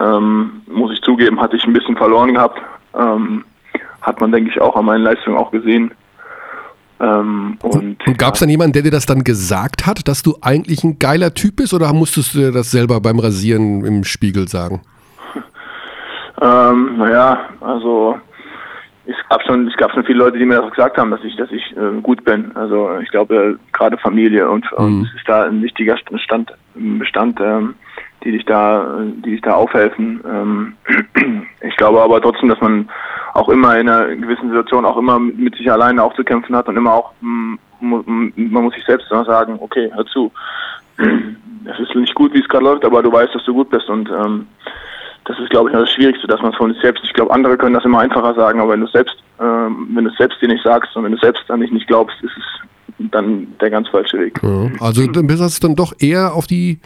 Ähm, muss ich zugeben, hatte ich ein bisschen verloren gehabt. Ähm, hat man, denke ich, auch an meinen Leistungen auch gesehen. Ähm, und, und gab es dann jemanden, der dir das dann gesagt hat, dass du eigentlich ein geiler Typ bist oder musstest du dir das selber beim Rasieren im Spiegel sagen? ähm, naja, also es gab schon, es gab schon viele Leute, die mir das gesagt haben, dass ich, dass ich äh, gut bin. Also ich glaube äh, gerade Familie und, mhm. und es ist da ein wichtiger Stand, Bestand, ähm, die dich da, die dich da aufhelfen. Ähm, ich glaube aber trotzdem, dass man auch immer in einer gewissen Situation auch immer mit sich alleine auch zu kämpfen hat und immer auch mm, man muss sich selbst sagen, okay, hör zu, es ist nicht gut, wie es gerade läuft, aber du weißt, dass du gut bist und ähm, das ist, glaube ich, das Schwierigste, dass man es von sich selbst, ich glaube, andere können das immer einfacher sagen, aber wenn du selbst, ähm, wenn du es selbst dir nicht sagst und wenn du selbst an dich nicht glaubst, ist es dann der ganz falsche Weg. Ja, also dann bist du dann doch eher auf die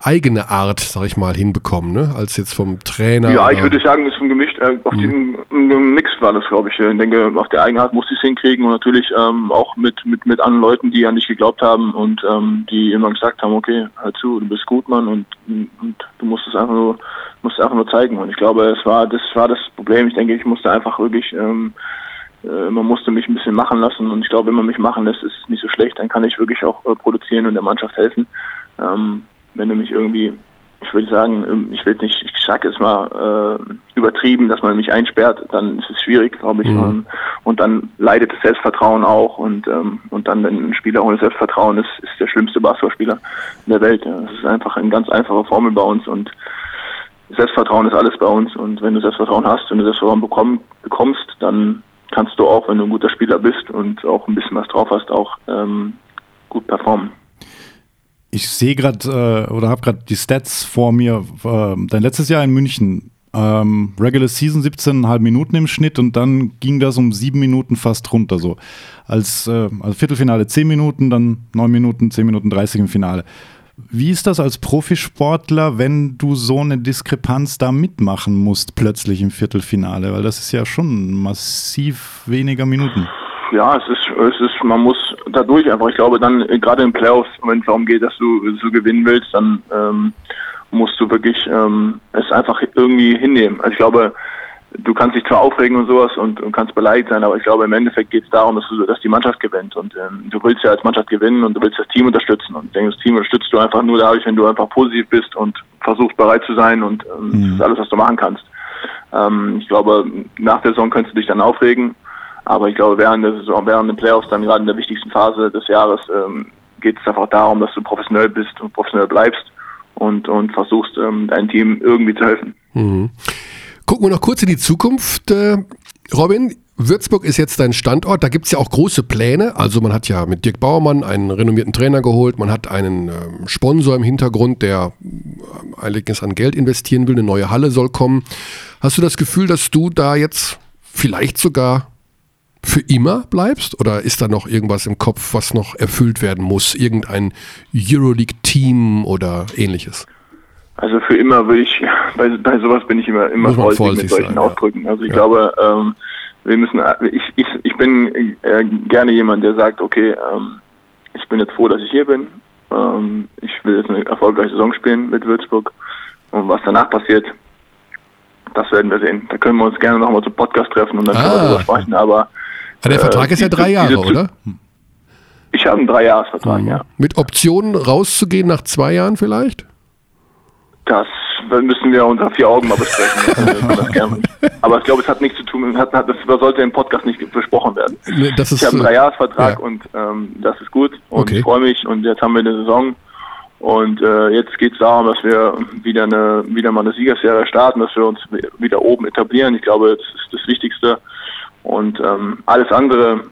eigene Art, sag ich mal, hinbekommen, ne? als jetzt vom Trainer. Ja, ich würde sagen, es ist ein Gemisch, äh, auf mhm. den Mix war das, glaube ich. Ich denke, auf der eigene Art musste ich es hinkriegen und natürlich ähm, auch mit, mit, mit anderen Leuten, die an dich geglaubt haben und ähm, die immer gesagt haben, okay, hör zu, du bist gut, Mann, und, und du musst es einfach nur, musst es einfach nur zeigen. Und ich glaube, es war, das war das Problem. Ich denke, ich musste einfach wirklich, ähm, äh, man musste mich ein bisschen machen lassen und ich glaube, wenn man mich machen lässt, ist es nicht so schlecht, dann kann ich wirklich auch äh, produzieren und der Mannschaft helfen. Ähm, wenn du mich irgendwie, ich würde sagen, ähm, ich will nicht, ich sage es mal äh, übertrieben, dass man mich einsperrt, dann ist es schwierig, glaube ich. Mhm. Und dann leidet das Selbstvertrauen auch und ähm, und dann, wenn ein Spieler ohne Selbstvertrauen ist, ist der schlimmste Basketballspieler in der Welt. Das ist einfach eine ganz einfache Formel bei uns und Selbstvertrauen ist alles bei uns und wenn du Selbstvertrauen hast, wenn du Selbstvertrauen bekomm, bekommst, dann kannst du auch, wenn du ein guter Spieler bist und auch ein bisschen was drauf hast, auch ähm, gut performen ich sehe gerade äh, oder habe gerade die Stats vor mir. Äh, dein letztes Jahr in München, ähm, Regular Season 17,5 Minuten im Schnitt und dann ging das um sieben Minuten fast runter so. Als äh, also Viertelfinale 10 Minuten, dann 9 Minuten, 10 Minuten 30 im Finale. Wie ist das als Profisportler, wenn du so eine Diskrepanz da mitmachen musst, plötzlich im Viertelfinale? Weil das ist ja schon massiv weniger Minuten ja, es ist, es ist, man muss dadurch einfach, ich glaube dann, gerade im Playoffs, wenn es darum geht, dass du so gewinnen willst, dann ähm, musst du wirklich ähm, es einfach irgendwie hinnehmen. Also ich glaube, du kannst dich zwar aufregen und sowas und, und kannst beleidigt sein, aber ich glaube im Endeffekt geht es darum, dass, du, dass die Mannschaft gewinnt und ähm, du willst ja als Mannschaft gewinnen und du willst das Team unterstützen und ich denke, das Team unterstützt du einfach nur dadurch, wenn du einfach positiv bist und versuchst bereit zu sein und ähm, mhm. das ist alles, was du machen kannst. Ähm, ich glaube, nach der Saison könntest du dich dann aufregen, aber ich glaube, während der Saison, während den Playoffs, dann gerade in der wichtigsten Phase des Jahres, ähm, geht es einfach darum, dass du professionell bist und professionell bleibst und, und versuchst, ähm, dein Team irgendwie zu helfen. Mhm. Gucken wir noch kurz in die Zukunft. Äh, Robin, Würzburg ist jetzt dein Standort. Da gibt es ja auch große Pläne. Also man hat ja mit Dirk Bauermann einen renommierten Trainer geholt. Man hat einen äh, Sponsor im Hintergrund, der äh, einiges an Geld investieren will. Eine neue Halle soll kommen. Hast du das Gefühl, dass du da jetzt vielleicht sogar für immer bleibst? Oder ist da noch irgendwas im Kopf, was noch erfüllt werden muss? Irgendein Euroleague-Team oder ähnliches? Also für immer würde ich, bei, bei sowas bin ich immer, immer vorsichtig mit solchen sein, Ausdrücken. Also ich ja. glaube, ähm, wir müssen, ich, ich, ich bin äh, gerne jemand, der sagt, okay, ähm, ich bin jetzt froh, dass ich hier bin. Ähm, ich will jetzt eine erfolgreiche Saison spielen mit Würzburg. Und was danach passiert, das werden wir sehen. Da können wir uns gerne nochmal zum Podcast treffen und dann ah. können wir darüber sprechen. Aber aber der Vertrag äh, ist ja drei Jahre, diese, oder? Ich habe einen Dreijahresvertrag, mhm. ja. Mit Optionen rauszugehen nach zwei Jahren vielleicht? Das müssen wir unter vier Augen mal besprechen. Aber ich glaube, es hat nichts zu tun, hat, hat, das sollte im Podcast nicht besprochen werden. Ist, ich habe einen Dreijahresvertrag ja. und ähm, das ist gut und okay. ich freue mich und jetzt haben wir eine Saison und äh, jetzt geht es darum, dass wir wieder eine wieder mal eine Siegerserie starten, dass wir uns wieder oben etablieren. Ich glaube, das ist das Wichtigste. Und ähm, alles andere,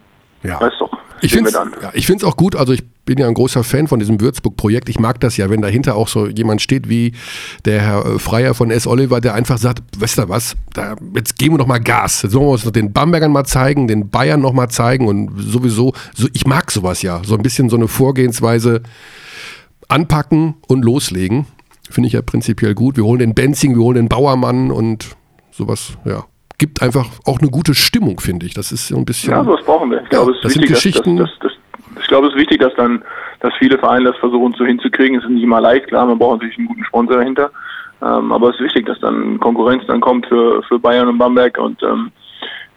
ja. weißt doch, ich finde es ja, auch gut, also ich bin ja ein großer Fan von diesem Würzburg-Projekt. Ich mag das ja, wenn dahinter auch so jemand steht wie der Herr äh, Freier von S. Oliver, der einfach sagt, weißt du was, da, jetzt geben wir noch mal Gas. Jetzt wollen wir uns den Bambergern mal zeigen, den Bayern noch mal zeigen und sowieso, so, ich mag sowas ja. So ein bisschen so eine Vorgehensweise anpacken und loslegen. Finde ich ja prinzipiell gut. Wir holen den Benzing, wir holen den Bauermann und sowas, ja gibt einfach auch eine gute Stimmung, finde ich. Das ist so ein bisschen. Ja, sowas brauchen wir. Ich glaube, es ist das wichtig, sind Geschichten. Dass, dass, dass, ich glaube, es ist wichtig, dass dann, dass viele Vereine das versuchen so hinzukriegen. Es ist nicht immer leicht, klar, man braucht natürlich einen guten Sponsor dahinter. Ähm, aber es ist wichtig, dass dann Konkurrenz dann kommt für, für Bayern und Bamberg und ähm,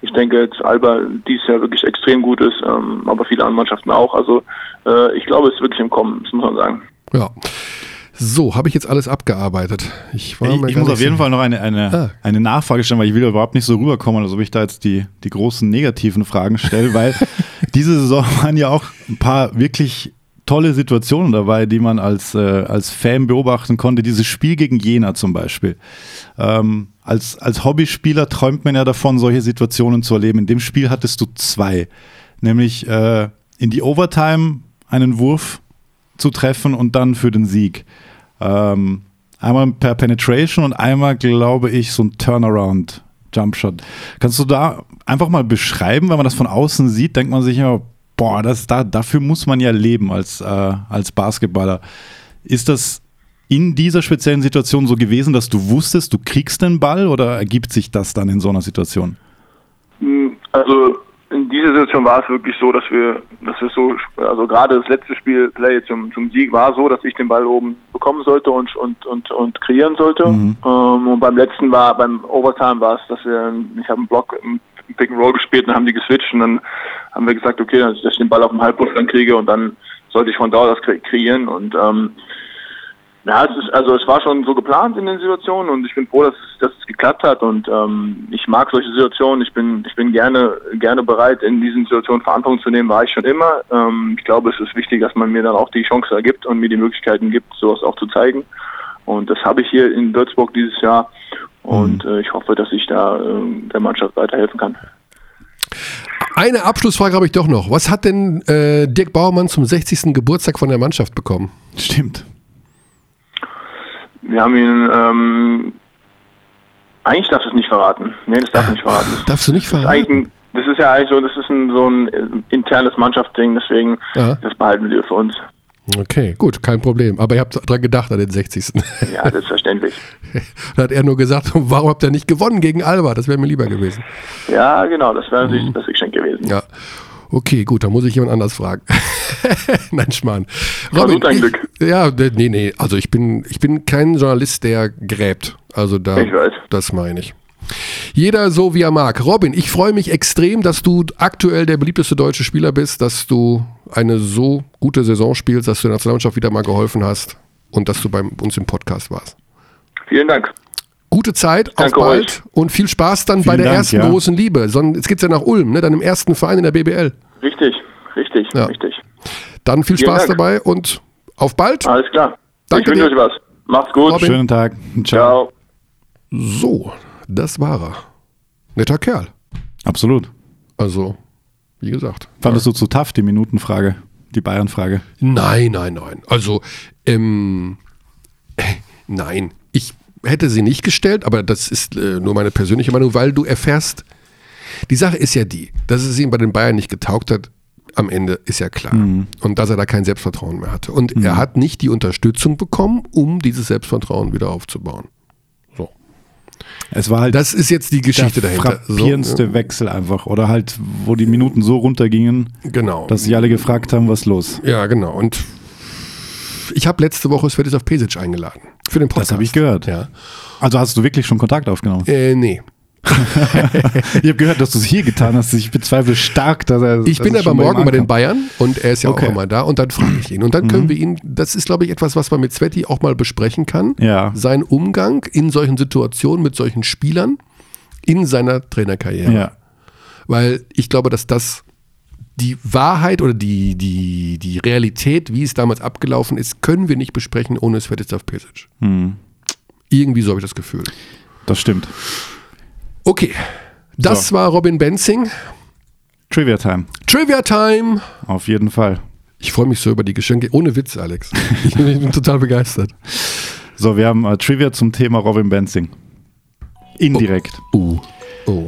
ich denke jetzt Alba dies Jahr wirklich extrem gut ist, ähm, aber viele andere Mannschaften auch. Also äh, ich glaube, es ist wirklich im Kommen, das muss man sagen. Ja. So, habe ich jetzt alles abgearbeitet. Ich, war Ich, ich muss auf jeden. Fall noch eine, eine, Ah. eine Nachfrage stellen, weil ich will überhaupt nicht so rüberkommen, als ob ich da jetzt die, die großen negativen Fragen stelle, weil diese Saison waren ja auch ein paar wirklich tolle Situationen dabei, die man als, äh, als Fan beobachten konnte. Dieses Spiel gegen Jena zum Beispiel. Ähm, als, als Hobbyspieler träumt man ja davon, solche Situationen zu erleben. In dem Spiel hattest du zwei, nämlich äh, in die Overtime einen Wurf zu treffen und dann für den Sieg. Ähm, einmal per Penetration und einmal, glaube ich, so ein Turnaround Jumpshot. Kannst du da einfach mal beschreiben, wenn man das von außen sieht, denkt man sich immer, boah, das, da, dafür muss man ja leben als, äh, als Basketballer. Ist das in dieser speziellen Situation so gewesen, dass du wusstest, du kriegst den Ball oder ergibt sich das dann in so einer Situation? Mm, Also in dieser Situation war es wirklich so, dass wir, dass wir so, also gerade das letzte Spiel Play zum, zum Sieg war so, dass ich den Ball oben bekommen sollte und und und, und kreieren sollte. Ähm, und beim letzten war, beim Overtime war es, dass wir, ich habe einen Block im Pick and Roll gespielt und dann haben die geswitcht und dann haben wir gesagt, okay, dass ich den Ball auf dem Halbwurf dann kriege und dann sollte ich von da aus kreieren und ähm, ja, es ist, also es war schon so geplant in den Situationen und ich bin froh, dass es, dass es geklappt hat und ähm, ich mag solche Situationen. Ich bin ich bin gerne gerne bereit, in diesen Situationen Verantwortung zu nehmen, war ich schon immer. Ähm, ich glaube, es ist wichtig, dass man mir dann auch die Chance ergibt und mir die Möglichkeiten gibt, sowas auch zu zeigen. Und das habe ich hier in Würzburg dieses Jahr und äh, ich hoffe, dass ich da äh, der Mannschaft weiterhelfen kann. Eine Abschlussfrage habe ich doch noch. Was hat denn äh, Dirk Bauermann zum 60. Geburtstag von der Mannschaft bekommen? Stimmt. Wir haben ihn ähm, eigentlich darf es nicht verraten. Nee, das darf ich nicht verraten. Darfst du nicht Das verraten? das ist ja eigentlich so, das ist ein, so ein äh, internes Mannschaftsding, deswegen Ja. das behalten wir für uns. Okay, gut, kein Problem. Aber ihr habt dran gedacht an den 60. Ja, selbstverständlich. da hat er nur gesagt, warum habt ihr nicht gewonnen gegen Alba? Das wäre mir lieber gewesen. Ja, genau, das wäre natürlich das beste Geschenk gewesen. Ja. Okay, gut, dann muss ich jemand anders fragen. Nein, Schmarrn. Versuch dein ich, Glück. Ja, d- nee, nee. Also ich bin, ich bin kein Journalist, der gräbt. Also da, Ich weiß. das meine ich. Jeder so, wie er mag. Robin, ich freue mich extrem, dass du aktuell der beliebteste deutsche Spieler bist, dass du eine so gute Saison spielst, dass du der Nationalmannschaft wieder mal geholfen hast und dass du bei uns im Podcast warst. Vielen Dank. Gute Zeit, auf Danke bald euch. und viel Spaß dann bei Vielen der Dank, ersten ja. großen Liebe. Jetzt geht's ja nach Ulm, ne? dann im ersten Verein in der BBL. Richtig, richtig, Ja. richtig. Dann viel Vielen Spaß Dank. dabei und auf bald. Alles klar. Danke ich wünsche dir. euch was. Macht's gut. Robin. Schönen Tag. Ciao. Ciao. So, das war er. Netter Kerl. Absolut. Also, wie gesagt. Fandest du zu tough, die Minutenfrage, die Bayern-Frage? Nein, nein, nein. Also, ähm, äh, nein. Hätte sie nicht gestellt, aber das ist äh, nur meine persönliche Meinung, weil du erfährst, die Sache ist ja die, dass es ihm bei den Bayern nicht getaugt hat, am Ende ist ja klar. Und dass er da kein Selbstvertrauen mehr hatte. Und er hat nicht die Unterstützung bekommen, um dieses Selbstvertrauen wieder aufzubauen. So. Es war halt Das ist jetzt die Geschichte der dahinter. So, frappierendste ne? Wechsel einfach. Oder halt, wo die Minuten so runtergingen, Genau. dass sich alle gefragt haben, was los. Ja, genau. Und ich habe letzte Woche Svetislav Pesic eingeladen. Für den Podcast. Das habe ich gehört. Ja. Also hast du wirklich schon Kontakt aufgenommen? Äh, nee. Ich habe gehört, dass du es hier getan hast. Ich bezweifle stark, dass er. Ich dass bin aber morgen bei den. Bayern und er ist ja Okay. Mhm. auch immer da und dann frage ich ihn. Und dann können wir ihn, das ist glaube ich etwas, was man mit Sveti auch mal besprechen kann. Ja. Sein Umgang in solchen Situationen mit solchen Spielern in seiner Trainerkarriere. Ja. Weil ich glaube, dass das die Wahrheit oder die, die, die Realität, wie es damals abgelaufen ist, können wir nicht besprechen ohne Svetislav Pesic. Hm. Irgendwie so habe ich das Gefühl. Das stimmt. Okay, das So. war Robin Benzing. Trivia Time. Trivia Time. Auf jeden Fall. Ich freue mich so über die Geschenke. Ohne Witz, Alex. Ich bin, total begeistert. So, wir haben äh, Trivia zum Thema Robin Benzing. Indirekt. Oh. Oh.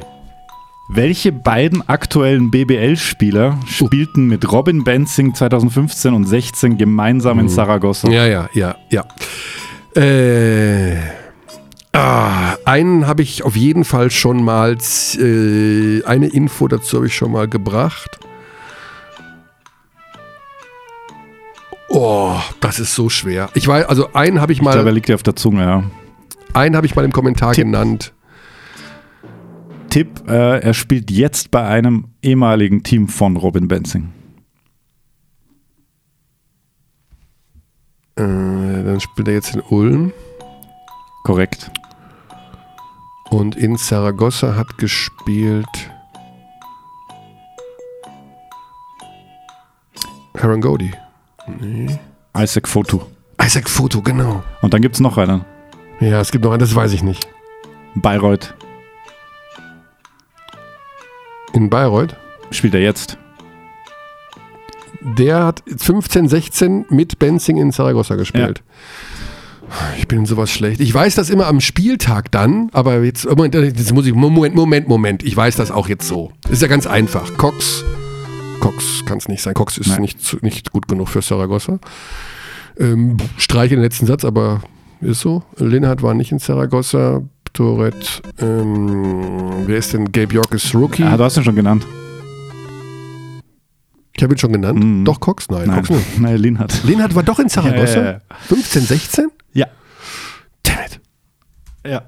Welche beiden aktuellen BBL-Spieler spielten mit Robin Benzing 2015 und 16 gemeinsam in Saragossa? Ja, ja, ja, ja. Äh, ah, einen habe ich auf jeden Fall schon mal, äh, eine Info dazu habe ich schon mal gebracht. Oh, das ist so schwer. Ich weiß, also einen habe ich Ich glaube, er mal, liegt dir auf der Zunge, ja. einen habe ich mal im Kommentar Tipp. genannt. Tipp, äh, er spielt jetzt bei einem ehemaligen Team von Robin Benzing. Äh, dann spielt er jetzt in Ulm Korrekt. und in Saragossa hat gespielt Harangodi. Isaac Fotu. Isaac Foto, genau. Und dann gibt es noch einen. Ja, es gibt noch einen, das weiß ich nicht. Bayreuth In Bayreuth. spielt er jetzt. Der hat 15, 16 mit Benzing in Saragossa gespielt. Ich bin in sowas schlecht. Ich weiß das immer am Spieltag dann, aber jetzt, Moment, jetzt muss ich, Moment, Moment, Moment. Ich weiß das auch jetzt so. Ist ja ganz einfach. Cox, Cox kann es nicht sein. Cox ist Nein. nicht, nicht gut genug für Saragossa. Ähm, streiche den letzten Satz, aber ist so. Linhardt war nicht in Saragossa. Tourette, ähm, wer ist denn? Gabe York ist Rookie. Ah, du hast ihn schon genannt. Ich habe ihn schon genannt. Mhm. Doch, Cox? Nein, Nein, Cox nicht. Nein Linhardt. Linhardt war doch in Saragossa? Ja, ja, ja. 15, 16? Ja. Damn it. Ja.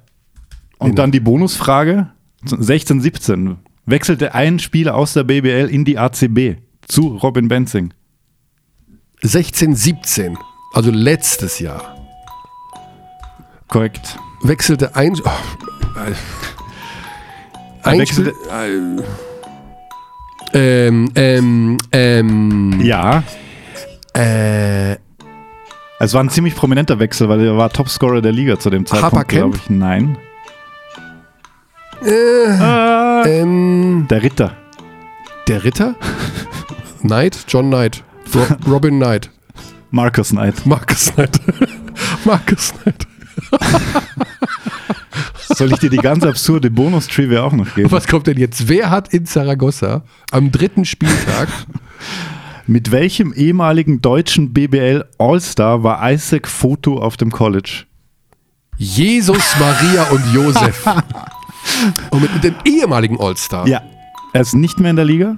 Und dann die Bonusfrage: 16, 17. Wechselte ein Spieler aus der BBL in die ACB zu Robin Benzing. 16, 17. Also letztes Jahr. Korrekt. Wechselte ein. Oh, ein wechselte- äh, ähm, ähm, ähm, Ja. äh, Es war ein ziemlich prominenter Wechsel, weil er war Topscorer der Liga zu dem Zeitpunkt, glaube ich. Nein. äh, Ah, ähm, der Ritter. der Ritter? Knight? John Knight. Ro Robin Knight. Marcus Knight. Marcus Knight. Marcus Knight. Soll ich dir die ganz absurde Bonus-Trivia auch noch geben? Was kommt denn jetzt? Wer hat in Saragossa am dritten Spieltag Mit welchem ehemaligen deutschen BBL All-Star war Isaac Foto auf dem College? Jesus, Maria und Josef. Und mit, mit dem ehemaligen All-Star. Ja. Er ist nicht mehr in der Liga.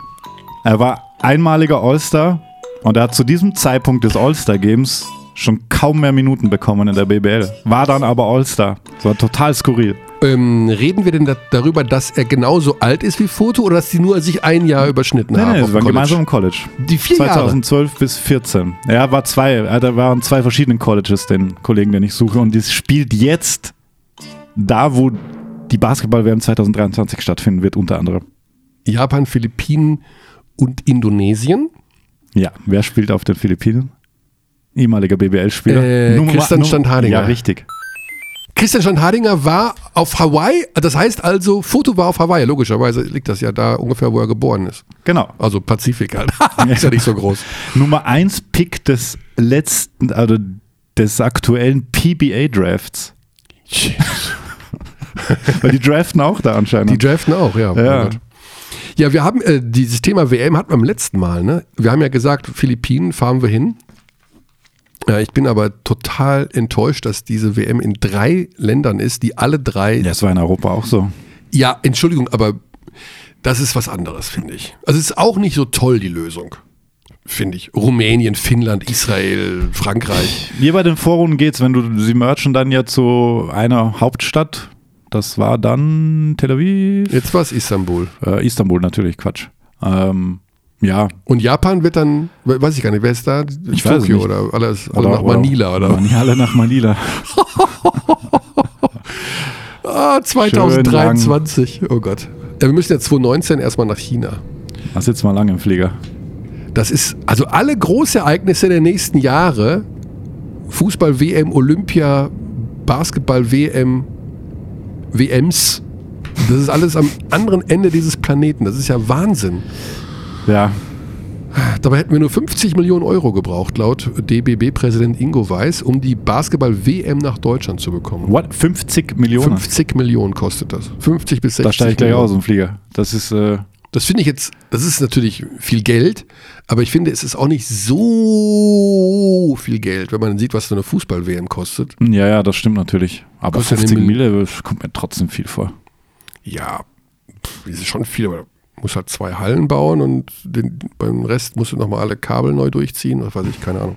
Er war einmaliger All-Star und er hat zu diesem Zeitpunkt des All-Star-Games schon kaum mehr Minuten bekommen in der BBL. War dann aber All-Star. Das war total skurril. Ähm, reden wir denn da, darüber, dass er genauso alt ist wie Foto oder dass die nur sich ein Jahr überschnitten Nein, haben? nein, auf sie waren College? gemeinsam im College. Die vier 2012 bis 14. Er war zwei, er war an zwei verschiedenen Colleges, den Kollegen, den ich suche. Und das spielt jetzt da, wo die Basketball-WM 2023 stattfinden wird, unter anderem. Jahre. Japan, Philippinen und Indonesien. Ja, wer spielt auf den Philippinen? Ehemaliger BBL-Spieler. Äh, Christian Standhardinger. Ja, richtig. Christian Standhardinger war auf Hawaii, das heißt also, Foto war auf Hawaii. Logischerweise liegt das ja da ungefähr, wo er geboren ist. Genau. Also Pazifik halt. ist ja nicht so groß. Nummer 1 Pick des letzten, also des aktuellen PBA-Drafts. Weil die draften auch da anscheinend. Die draften auch, ja. Ja. Ja, wir haben äh, dieses Thema WM hatten wir beim letzten Mal, ne? Wir haben ja gesagt, Philippinen fahren wir hin. Ja, ich bin aber total enttäuscht, dass diese WM in drei Ländern ist, die alle drei. ja, das war in Europa auch so. Ja, Entschuldigung, aber das ist was anderes, finde ich. Also es ist auch nicht so toll, die Lösung. Finde ich. Rumänien, Finnland, Israel, Frankreich. Wie bei den Vorrunden geht's, wenn du sie merchen dann ja zu einer Hauptstadt. Das war dann Tel Aviv. Jetzt war es Istanbul. Äh, Istanbul natürlich, Quatsch. Ähm, ja, Und Japan wird dann, we- weiß ich gar nicht, wer ist da? Ich Tokio nicht. oder alles alle nach Manila oder? Ja, alle nach Manila. Ah, 2023. Oh Gott. Ja, wir müssen ja 2019 erstmal nach China. Da sitzt mal lange im Flieger. Das ist, also alle Großereignisse der nächsten Jahre, Fußball-WM, Olympia, Basketball-WM, WMs, das ist alles am anderen Ende dieses Planeten. Das ist ja Wahnsinn. Ja, Dabei hätten wir nur 50 Millionen Euro gebraucht, laut DBB-Präsident Ingo Weiß, um die Basketball-WM nach Deutschland zu bekommen. what? 50 Millionen? 50 Millionen kostet das. 50 bis 60 Da steige ich gleich Millionen. aus dem Flieger. Das ist, äh, Das finde ich jetzt, das ist natürlich viel Geld, aber ich finde, es ist auch nicht so viel Geld, wenn man sieht, was so eine Fußball-WM kostet. ja, ja, das stimmt natürlich. Aber Kostet 50 eine Mille kommt mir trotzdem viel vor. Ja, das ist schon viel, aber Muss halt zwei Hallen bauen und den, beim Rest musst du nochmal alle Kabel neu durchziehen, was weiß ich, keine Ahnung.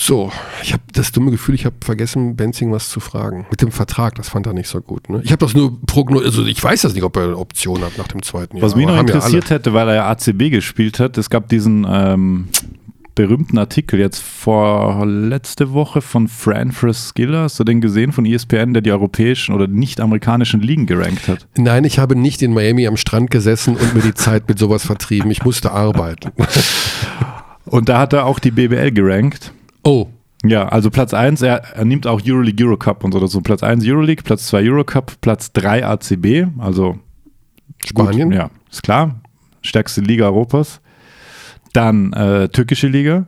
So, ich habe das dumme Gefühl, ich habe vergessen, Benzing was zu fragen. Mit dem Vertrag, das fand er nicht so gut. Ne? Ich habe das nur prognostiziert, also ich weiß das nicht, ob er eine Option hat nach dem zweiten Jahr. Was mich noch haben ja interessiert hätte, weil er ja ACB gespielt hat, es gab diesen ähm, berühmten Artikel jetzt vor letzte Woche von Fran Fraskilla, hast du den gesehen von ESPN, der die europäischen oder nicht-amerikanischen Ligen gerankt hat? Nein, ich habe nicht in Miami am Strand gesessen und mir die Zeit mit sowas vertrieben. Ich musste arbeiten. Und da hat er auch die BBL gerankt. Oh, Ja, also Platz 1, er, er nimmt auch Euroleague, Eurocup und so. so. Platz 1 Euroleague, Platz 2 Eurocup, Platz 3 ACB, also Spanien? Gut, ja, ist klar. Stärkste Liga Europas. Dann äh, türkische Liga,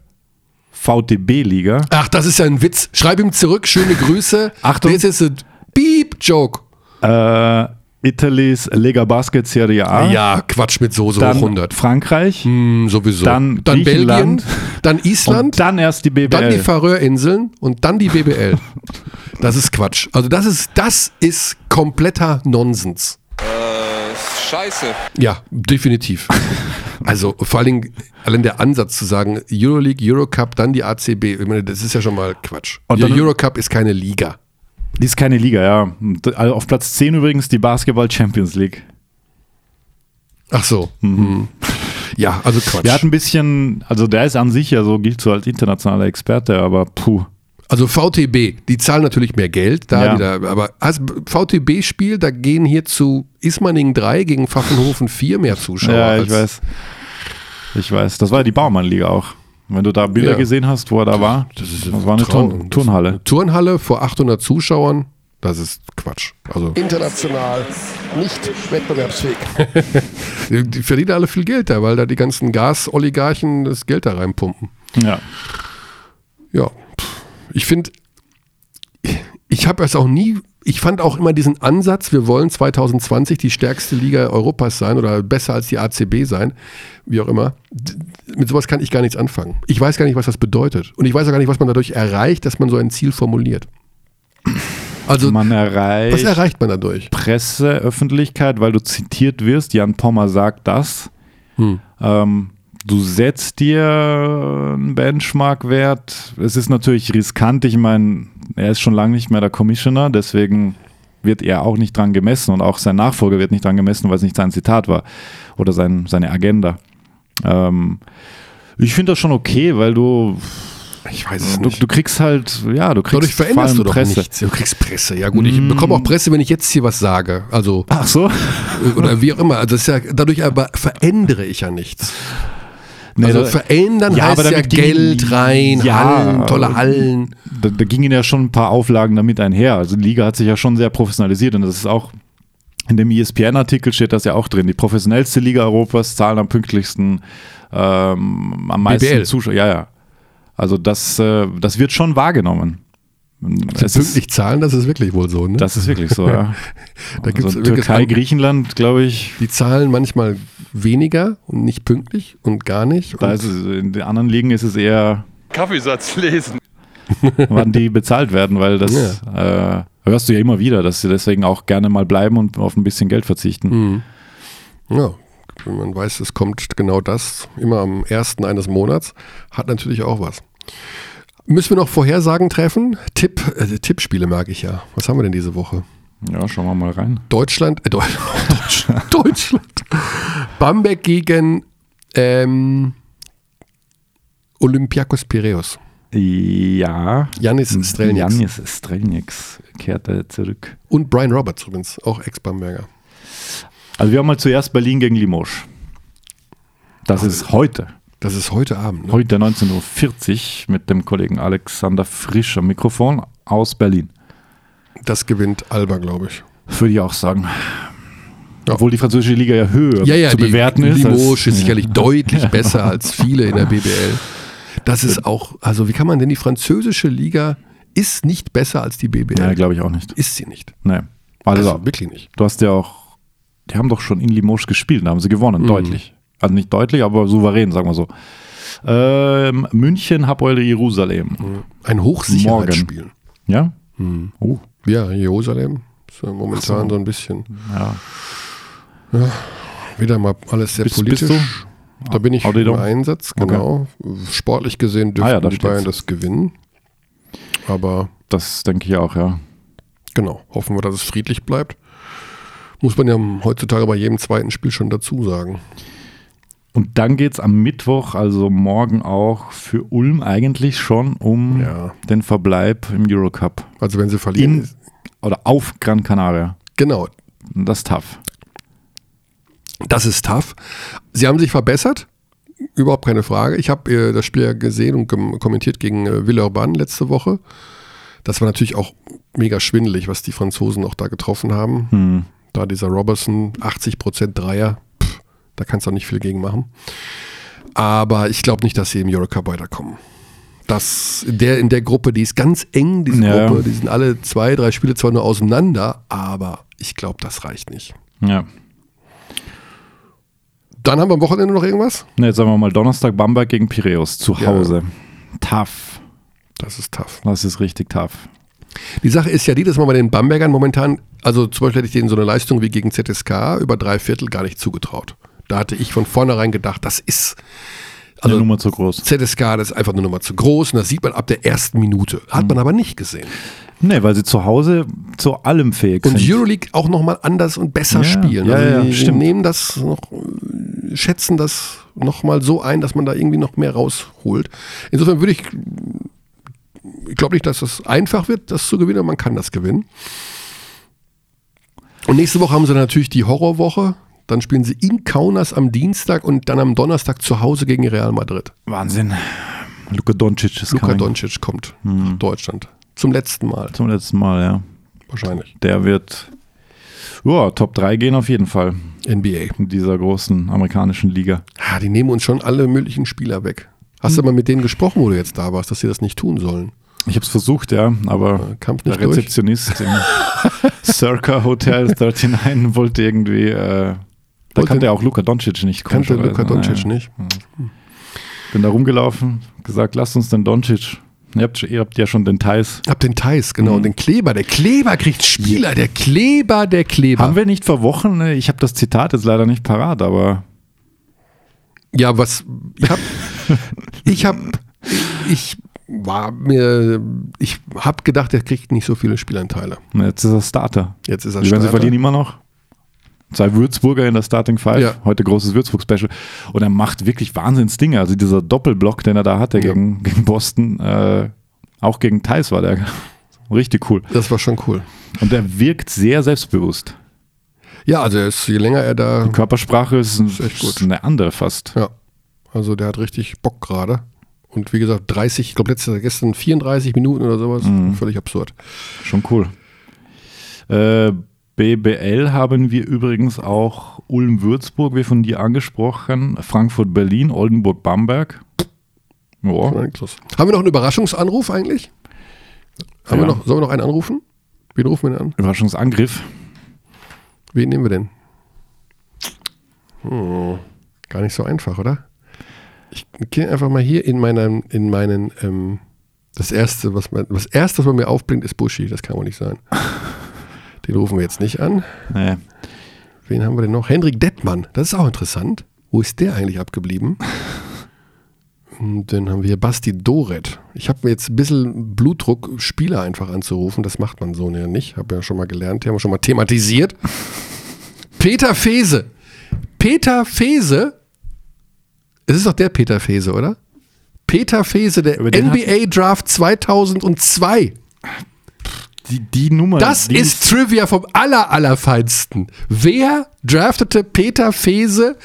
VTB-Liga. Ach, das ist ja ein Witz. Schreib ihm zurück, schöne Grüße. Achtung. Das ist ein Beep-Joke. Äh, Italy's Lega Basket Serie A. Ja, Quatsch mit Soße dann hoch 100. Frankreich. Hm, sowieso. Dann dann Belgien, dann Island, Und dann erst die BBL. dann die Färöerinseln und dann die BBL. das ist Quatsch. Also das ist, das ist kompletter Nonsens. Äh, scheiße. Ja, definitiv. Also vor allen Dingen allein der Ansatz zu sagen, Euroleague, Eurocup, dann die ACB, ich meine, das ist ja schon mal Quatsch. Und die dann- Eurocup ist keine Liga. die ist keine Liga, ja. Also Auf Platz 10 übrigens die Basketball Champions League. Ach so. Mhm. Ja, also Quatsch. Der hat ein bisschen, also der ist an sich ja so, gilt so als internationaler Experte, aber puh. Also VTB, die zahlen natürlich mehr Geld, da Ja. wieder, aber als VTB-Spiel, da gehen hier zu Ismaning 3 gegen Pfaffenhofen 4 mehr Zuschauer. Ja, ich als, weiß. Ich weiß. Das war ja die Baumann-Liga auch. Wenn du da Bilder Ja. gesehen hast, wo er da war, Das, ist das war eine Traum. Turn Turnhalle. Eine Turnhalle vor 800 Zuschauern, das ist Quatsch. Also international nicht wettbewerbsfähig. die verdienen alle viel Geld da, weil da die ganzen Gasoligarchen das Geld da reinpumpen. Ja. Ja, ich finde, ich habe es auch nie, ich fand auch immer diesen Ansatz, wir wollen 2020 die stärkste Liga Europas sein oder besser als die ACB sein, wie auch immer. Mit sowas kann ich gar nichts anfangen. Ich weiß gar nicht, was das bedeutet. Und ich weiß auch gar nicht, was man dadurch erreicht, dass man so ein Ziel formuliert. Also, Man was erreicht erreicht man dadurch? Presse, Öffentlichkeit, weil du zitiert wirst. Jan Pommer sagt das. Hm. Ähm, du setzt dir einen Benchmark-Wert. Es ist natürlich riskant. Ich meine, er ist schon lange nicht mehr der Commissioner, deswegen wird er auch nicht dran gemessen und auch sein Nachfolger wird nicht dran gemessen, weil es nicht sein Zitat war oder sein, seine Agenda. Ähm, ich finde das schon okay, weil du, Ich weiß es du, nicht. du kriegst halt, ja, du kriegst Dadurch veränderst du doch Presse. nichts. Du kriegst Presse. Ja gut, ich bekomme auch Presse, wenn ich jetzt hier was sage. Also Ach so? oder wie auch immer. Also das ist ja, dadurch aber verändere ich ja nichts. Nee, also verändern Ja, heißt aber ja ging- Geld rein, Ja. Hallen, tolle Hallen. da, da gingen ja schon ein paar Auflagen damit einher. Also die Liga hat sich ja schon sehr professionalisiert und das ist auch in dem ESPN-Artikel steht das ja auch drin. Die professionellste Liga Europas, zahlen am pünktlichsten, ähm, am meisten BBL. Zuschauer. Ja, ja. Also das, äh, das wird schon wahrgenommen. Es Pünktlich ist, zahlen, das ist wirklich wohl so. Ne? das ist wirklich so, ja. da gibt's also Türkei, an- Griechenland, glaube ich, die zahlen manchmal weniger und nicht pünktlich und gar nicht. da ist es, in den anderen Ligen ist es eher, Kaffeesatz lesen. wann die bezahlt werden, weil das äh, hörst du ja immer wieder, dass sie deswegen auch gerne mal bleiben und auf ein bisschen Geld verzichten. Mhm. ja, wenn man weiß, es kommt genau das immer am ersten eines Monats, hat natürlich auch was. Müssen wir noch Vorhersagen treffen? Tipp, äh, Tippspiele mag ich ja. Was haben wir denn diese Woche? Ja, schauen wir mal rein. Deutschland, äh, Deutschland, Deutschland. Bamberg gegen ähm, Olympiakos Piraeus. Ja. Janis Strelnieks. Janis Strelnieks kehrte zurück. Und Brian Roberts übrigens, auch Ex-Bamberger. Also wir haben mal zuerst Berlin gegen Limoges. Das ist heute. Das ist heute Abend. Ne? Heute 19.40 Uhr mit dem Kollegen Alexander Frisch am Mikrofon aus Berlin. Das gewinnt Alba, glaube ich. Würde ich auch sagen. Ja. Obwohl die französische Liga ja höher Ja, ja, zu bewerten ist. Limoges ist sicherlich deutlich besser als viele in der BBL. Das ist auch, also wie kann man denn die französische Liga ist nicht besser als die BBL? Ja, glaube ich auch nicht. ist sie nicht. Nee. Also, Also wirklich nicht. du hast ja auch, die haben doch schon in Limoges gespielt, da haben sie Mhm. gewonnen, deutlich. Also nicht deutlich, aber souverän, sagen wir so. Ähm, München, Hapoel Jerusalem. Ein Hochsicherheitsspiel. Wieder mal alles sehr Bist- politisch. bist Da bin ich Audido? im Einsatz, genau. Sportlich gesehen dürfen Ah ja, die Bayern steht's. das gewinnen. Aber Das denke ich auch, ja. genau, hoffen wir, dass es friedlich bleibt. Muss man ja heutzutage bei jedem zweiten Spiel schon dazu sagen. Und dann geht es am Mittwoch, also morgen auch für Ulm eigentlich schon um Ja. den Verbleib im Eurocup. Also wenn sie verlieren, In oder auf Gran Canaria. genau, Das ist tough. das ist tough. Sie haben sich verbessert, überhaupt keine Frage. Ich habe äh, das Spiel ja gesehen und kommentiert gegen äh, Villeurbanne letzte Woche. Das war natürlich auch mega schwindelig, was die Franzosen auch da getroffen haben. Hm. Da dieser Robertson, 80% Dreier, da kannst du auch nicht viel gegen machen. Aber ich glaube nicht, dass sie im Eurocup weiterkommen. Das, in, der, in der Gruppe, die ist ganz eng, diese Ja. Gruppe. Die sind alle zwei, drei Spiele zwar nur auseinander, aber ich glaube, das reicht nicht. Ja. Dann haben wir am Wochenende noch irgendwas? Ne, jetzt sagen wir mal Donnerstag Bamberg gegen Piräus zu Ja. Hause. Tough. Das ist tough. Das ist richtig tough. Die Sache ist ja die, dass man bei den Bambergern momentan, also zum Beispiel hätte ich denen so eine Leistung wie gegen ZSK über drei Viertel gar nicht zugetraut. Da hatte ich von vornherein gedacht, das ist, Eine also Nummer zu groß. ZSK, das ist einfach eine Nummer zu groß und das sieht man ab der ersten Minute. Hat Mhm. man aber nicht gesehen. Ne, weil sie zu Hause zu allem fähig Und sind. Euroleague auch nochmal anders und besser Ja, spielen. ja, also ja, die, stimmt. nehmen das noch, schätzen das nochmal so ein, dass man da irgendwie noch mehr rausholt. Insofern würde ich, ich glaube nicht, dass es einfach wird, das zu gewinnen, aber man kann das gewinnen. Und nächste Woche haben sie natürlich die Horrorwoche. Dann spielen sie in Kaunas am Dienstag und dann am Donnerstag zu Hause gegen Real Madrid. Wahnsinn. Luka Doncic ist Luka. Doncic kommt Hm. nach Deutschland. Zum letzten Mal, Zum letzten Mal, ja. wahrscheinlich. Der wird ja, Top 3 gehen auf jeden Fall NBA. in dieser großen amerikanischen Liga. Ah, die nehmen uns schon alle möglichen Spieler weg. Hast Hm. du mal mit denen gesprochen, wo du jetzt da warst, dass sie das nicht tun sollen? Ich habe es versucht, ja, aber der nicht durch. Rezeptionist im Circa Hotel 39 wollte irgendwie, äh, da kannte er auch Luka Doncic nicht. Kannte. Luka Doncic Naja. nicht. Bin da rumgelaufen, gesagt, lasst uns den Doncic. Ihr habt, ihr habt ja schon den Thais. Hab den Thais, genau. Und den Kleber. Der Kleber kriegt Spieler. Der Kleber, der Kleber. Haben wir nicht vor Wochen, ne, ich habe das Zitat jetzt leider nicht parat, aber Ja, was. Ich hab. ich hab. Ich war mir. Ich hab gedacht, er kriegt nicht so viele Spielanteile. ne, jetzt ist er Starter. Jetzt ist er Die werden sie Starter. verlieren immer noch. Zwei Würzburger in der Starting Five. Ja. Heute großes Würzburg-Special. Und er macht wirklich Wahnsinns-Dinge. Also dieser Doppelblock, den er da hatte Ja. gegen, gegen Boston, äh, auch gegen Thais war der richtig cool. Das war schon cool. Und er wirkt sehr selbstbewusst. Ja, also ist, je länger er da. Die Körpersprache ist, echt gut. ist eine andere fast. Ja. Also der hat richtig Bock gerade. Und wie gesagt, 30, ich glaube letzte gestern 34 Minuten oder sowas. Mhm. Völlig absurd. Schon cool. Äh, BBL haben wir übrigens auch Ulm-Würzburg, wie von dir angesprochen, Frankfurt-Berlin, Oldenburg-Bamberg. Ja, Haben wir noch einen Überraschungsanruf eigentlich? Haben Ja. wir noch, sollen wir noch einen anrufen? Wen rufen wir denn an? Überraschungsangriff. Wen nehmen wir denn? Hm, gar nicht so einfach, oder? Ich gehe einfach mal hier in meinen, in meinen, ähm, das erste, was man, das erste, was bei mir aufblinkt, ist Buschi. Das kann wohl nicht sein. Den rufen wir jetzt nicht an. Nee. Wen haben wir denn noch? Hendrik Dettmann. Das ist auch interessant. Wo ist der eigentlich abgeblieben? Und dann haben wir hier Basti Doret. Ich habe mir jetzt ein bisschen Blutdruck, Spieler einfach anzurufen. Das macht man so ja nicht. Habe ja schon mal gelernt. Die haben wir schon mal thematisiert. Peter Fese. Peter Fese. Es ist doch der Peter Fese, oder? Peter Fese, der NBA Draft 2002. Die, die Nummer. Das die ist Trivia vom aller, allerfeinsten. Wer draftete Peter Fese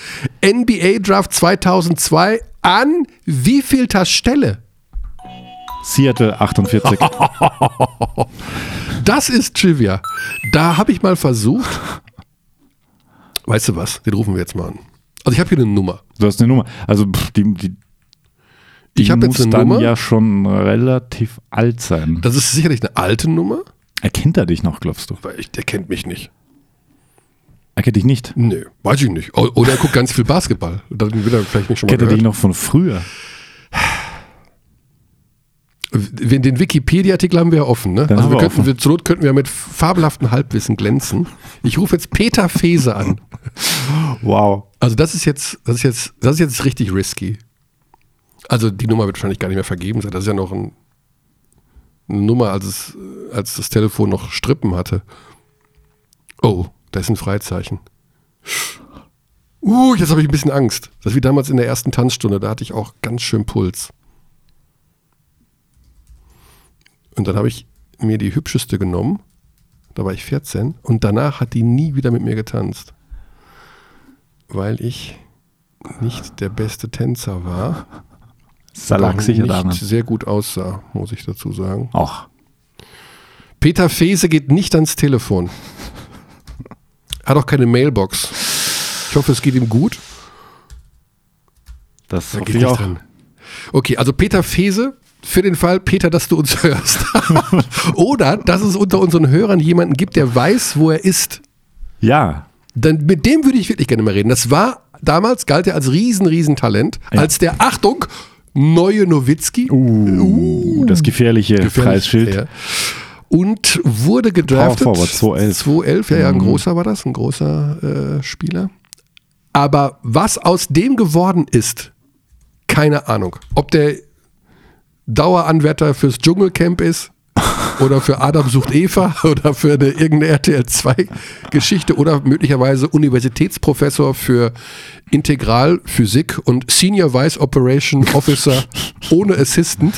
NBA Draft 2002 an wievielter Stelle? Seattle 48. Das ist Trivia. Da habe ich mal versucht. Weißt du was? Den rufen wir jetzt mal an. Also ich habe hier eine Nummer. Du hast eine Nummer. Also pff, die, die, die Ich habe jetzt muss eine dann Nummer. ja schon relativ alt sein. Das ist sicherlich eine alte Nummer, Erkennt er dich noch, glaubst du? ich, der kennt mich nicht. Erkennt dich nicht. Nö, weiß ich nicht. Oder er guckt ganz viel Basketball. Dann will er vielleicht mich schon mal Kennt er dich gehört. noch von früher? Den Wikipedia-Artikel haben wir ja offen, ne? Den also wir könnten, offen. wir, zur Not könnten wir mit fabelhaftem Halbwissen glänzen. Ich rufe jetzt Peter Fese an. Wow. Also das ist jetzt, das ist jetzt, das ist jetzt richtig risky. Also die Nummer wird wahrscheinlich gar nicht mehr vergeben sein. Das ist ja noch ein, eine Nummer, als, es, als das Telefon noch Strippen hatte. Oh, da ist ein Freizeichen. Uh, jetzt habe ich ein bisschen Angst. Das ist wie damals in der ersten Tanzstunde, da hatte ich auch ganz schön Puls. Und dann habe ich mir die hübscheste genommen. Da war ich 14 und danach hat die nie wieder mit mir getanzt. Weil ich nicht der beste Tänzer war. Sicher nicht daran. sehr gut aussah, muss ich dazu sagen. Ach, Peter Fese geht nicht ans Telefon. Hat auch keine Mailbox. Ich hoffe, es geht ihm gut. das Da hoffe geht ich auch. dran. Okay, also Peter Fese, für den Fall, Peter, dass du uns hörst. Oder dass es unter unseren Hörern jemanden gibt, der weiß, wo er ist. Ja, Dann mit dem würde ich wirklich gerne mal reden. Das war, damals galt er als riesen, riesen Talent. Ja. Als der, Achtung, neue Nowitzki. uh, das gefährliche Preisschild. Ja. Und wurde gedraftet. Power Forward, 211. 211, ja, ja, Mhm. ein großer war das, ein großer äh, Spieler. Aber was aus dem geworden ist, keine Ahnung. Ob der Daueranwärter fürs Dschungelcamp ist oder für Adam sucht Eva oder für eine irgendeine RTL 2 Geschichte oder möglicherweise Universitätsprofessor für Integralphysik und Senior Vice Operation Officer ohne Assistant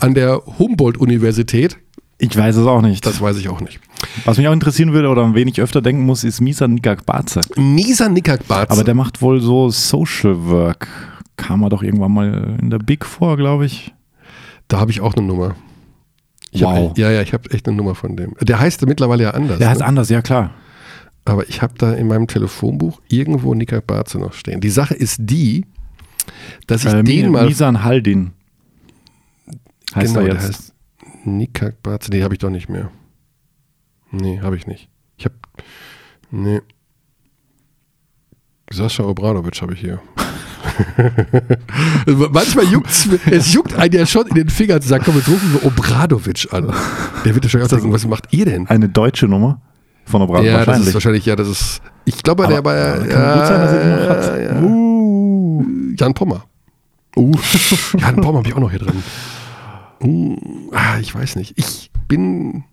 an der Humboldt-Universität. Ich weiß es auch nicht. Das weiß ich auch nicht. Was mich auch interessieren würde oder an wen ich öfter denken muss, ist Misa Nikakbaze. Misa Nikakbatze. Aber der macht wohl so Social Work. Kam er doch irgendwann mal in der Big vor, glaube ich. Da habe ich auch eine Nummer. Ich Wow. Hab, ja, ja, ich habe echt eine Nummer von dem. Der heißt mittlerweile ja anders. Der heißt ne? anders, ja klar. Aber ich habe da in meinem Telefonbuch irgendwo Nikak Barze noch stehen. Die Sache ist die, dass ich Äh, den mal. Misan Haldin. Heißt genau, er der jetzt. heißt Nikak Barze. Nee, habe ich doch nicht mehr. Nee, habe ich nicht. Ich habe. Nee. Sascha Obradovic habe ich hier. Manchmal juckt es juckt einen ja schon in den Fingern zu sagen, komm, jetzt rufen wir Obradovic an. Der wird ja schon auch denken, was macht ihr denn? Eine deutsche Nummer von Obradovic ja, das wahrscheinlich. ist wahrscheinlich, ja, das ist. Ich glaube, der war ja. aber kann gut sein, dass er die noch hat. ja, ja. Uh. Jan Pommer. Uh. Jan Pommer habe ich auch noch hier drin. Uh, ah, ich weiß nicht. Ich bin.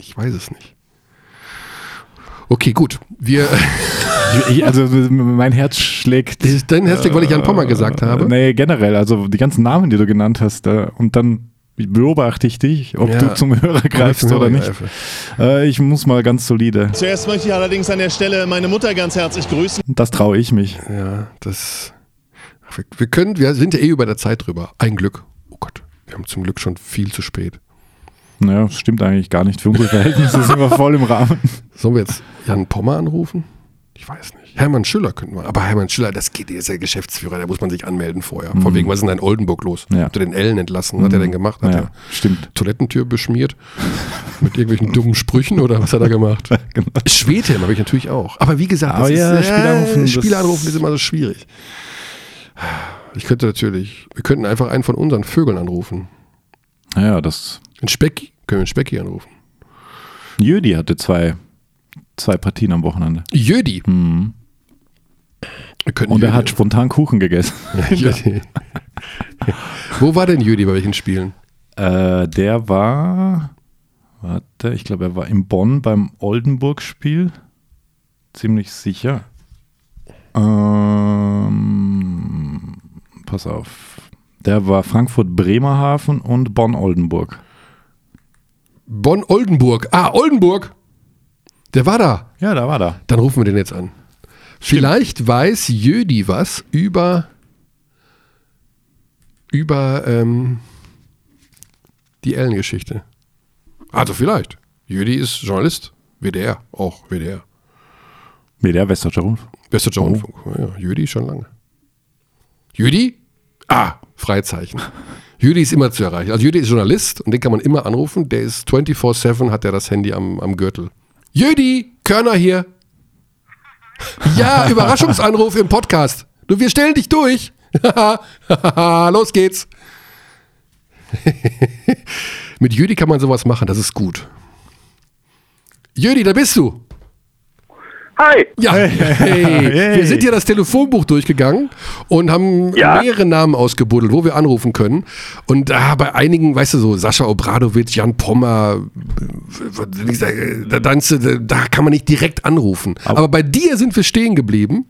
Ich weiß es nicht. Okay, gut. Wir. Ich, also mein Herz schlägt. Dein Herzlich, weil ich Jan Pommer gesagt habe. Nee, generell. Also die ganzen Namen, die du genannt hast. Äh, und dann beobachte ich dich, ob Ja. du zum Hörer greifst Zum oder nicht. greife. Äh, ich muss mal ganz solide. Zuerst möchte ich allerdings an der Stelle meine Mutter ganz herzlich grüßen. Das traue ich mich. Ja, das. Ach, wir, wir können, wir sind ja eh über der Zeit drüber. Ein Glück. Oh Gott, wir haben zum Glück schon viel zu spät. Naja, das stimmt eigentlich gar nicht. Für unsere Verhältnisse sind wir voll im Rahmen. Sollen wir jetzt Jan Pommer anrufen? Ich weiß nicht. Hermann Schüller könnten wir. Aber Hermann Schüller, das geht, der ist ja Geschäftsführer, da muss man sich anmelden vorher. Von wegen, was ist denn in Oldenburg los? Ja. Hat er den Ellen entlassen? Was hat er denn gemacht? Hat Ja, er stimmt. Toilettentür beschmiert? Mit irgendwelchen dummen Sprüchen oder was hat er gemacht? Genau. Schwedhelm habe ich natürlich auch. Aber wie gesagt, Aber ja, ist, Spieler anrufen, das- Spieler anrufen ist immer so schwierig. Ich könnte natürlich, wir könnten einfach einen von unseren Vögeln anrufen. Naja, das. Ein Specki, können wir einen Specki anrufen. Jödi hatte zwei, zwei Partien am Wochenende. Jödi. Könnten Und er hat spontan Kuchen gegessen. Jödi. Wo war denn Jödi bei welchen Spielen? Äh, der war, warte, ich glaube, er war in Bonn beim Oldenburg-Spiel. Ziemlich sicher. Ähm, pass auf. Der war Frankfurt-Bremerhaven und Bonn-Oldenburg. Bonn-Oldenburg. Ah, Oldenburg. Der war da. Ja, da war da. Dann rufen wir den jetzt an. Vielleicht weiß Jödi was über, über ähm, die Ellen-Geschichte. Also vielleicht. Jödi ist Journalist. WDR. Auch WDR. Der Westdeutscher Rundfunk. Westdeutscher Rundfunk. Ja, Jödi schon lange. Jödi? Ah, Freizeichen. Jödi ist immer zu erreichen. Also Jödi ist Journalist und den kann man immer anrufen. Der ist 24-7, hat der das Handy am, am Gürtel. Jödi, Körner hier. Ja, Überraschungsanruf im Podcast. Du, wir stellen dich durch. Los geht's. Mit Jödi kann man sowas machen, das ist gut. Jödi, da bist du. Hi. Ja, hey. wir sind hier das Telefonbuch durchgegangen und haben Ja. mehrere Namen ausgebuddelt, wo wir anrufen können. Und ah, bei einigen, weißt du so, Sascha Obradovic, Jan Pommer, da, da, da kann man nicht direkt anrufen. Aber bei dir sind wir stehen geblieben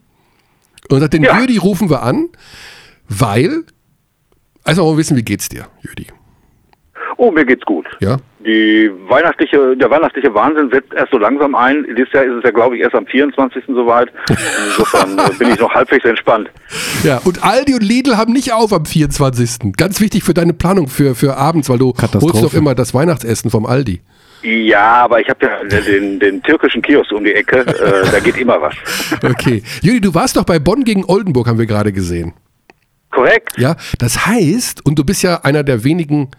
und sagt, den Ja. Jüdi rufen wir an, weil, also mal wissen, wie geht's dir, Jüdi? Oh, mir geht's gut. Ja? Die weihnachtliche, der weihnachtliche Wahnsinn setzt erst so langsam ein. Dieses Jahr ist es ja, glaube ich, erst am 24. soweit. Insofern äh, bin ich noch halbwegs entspannt. Ja, und Aldi und Lidl haben nicht auf am 24. Ganz wichtig für deine Planung für, für abends, weil du holst doch immer das Weihnachtsessen vom Aldi. Ja, aber ich habe ja den, den türkischen Kiosk um die Ecke. Äh, da geht immer was. Okay. Juli, du warst doch bei Bonn gegen Oldenburg, haben wir gerade gesehen. Korrekt? Ja, das heißt, und du bist ja einer der wenigen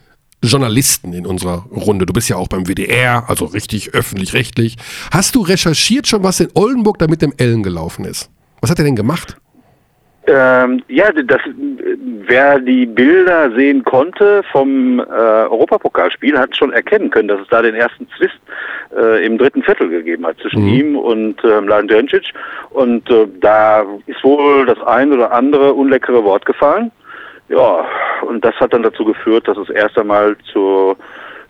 Journalisten in unserer Runde. Du bist ja auch beim WDR, also richtig öffentlich-rechtlich. Hast du recherchiert schon, was in Oldenburg da mit dem Ellen gelaufen ist? Was hat er denn gemacht? Ähm, ja, das, wer die Bilder sehen konnte vom äh, Europapokalspiel, hat schon erkennen können, dass es da den ersten Zwist äh, im dritten Viertel gegeben hat zwischen ihm und äh, Mladen Djendjic. Und äh, da ist wohl das ein oder andere unleckere Wort gefallen. Ja, und das hat dann dazu geführt, dass es erst einmal zur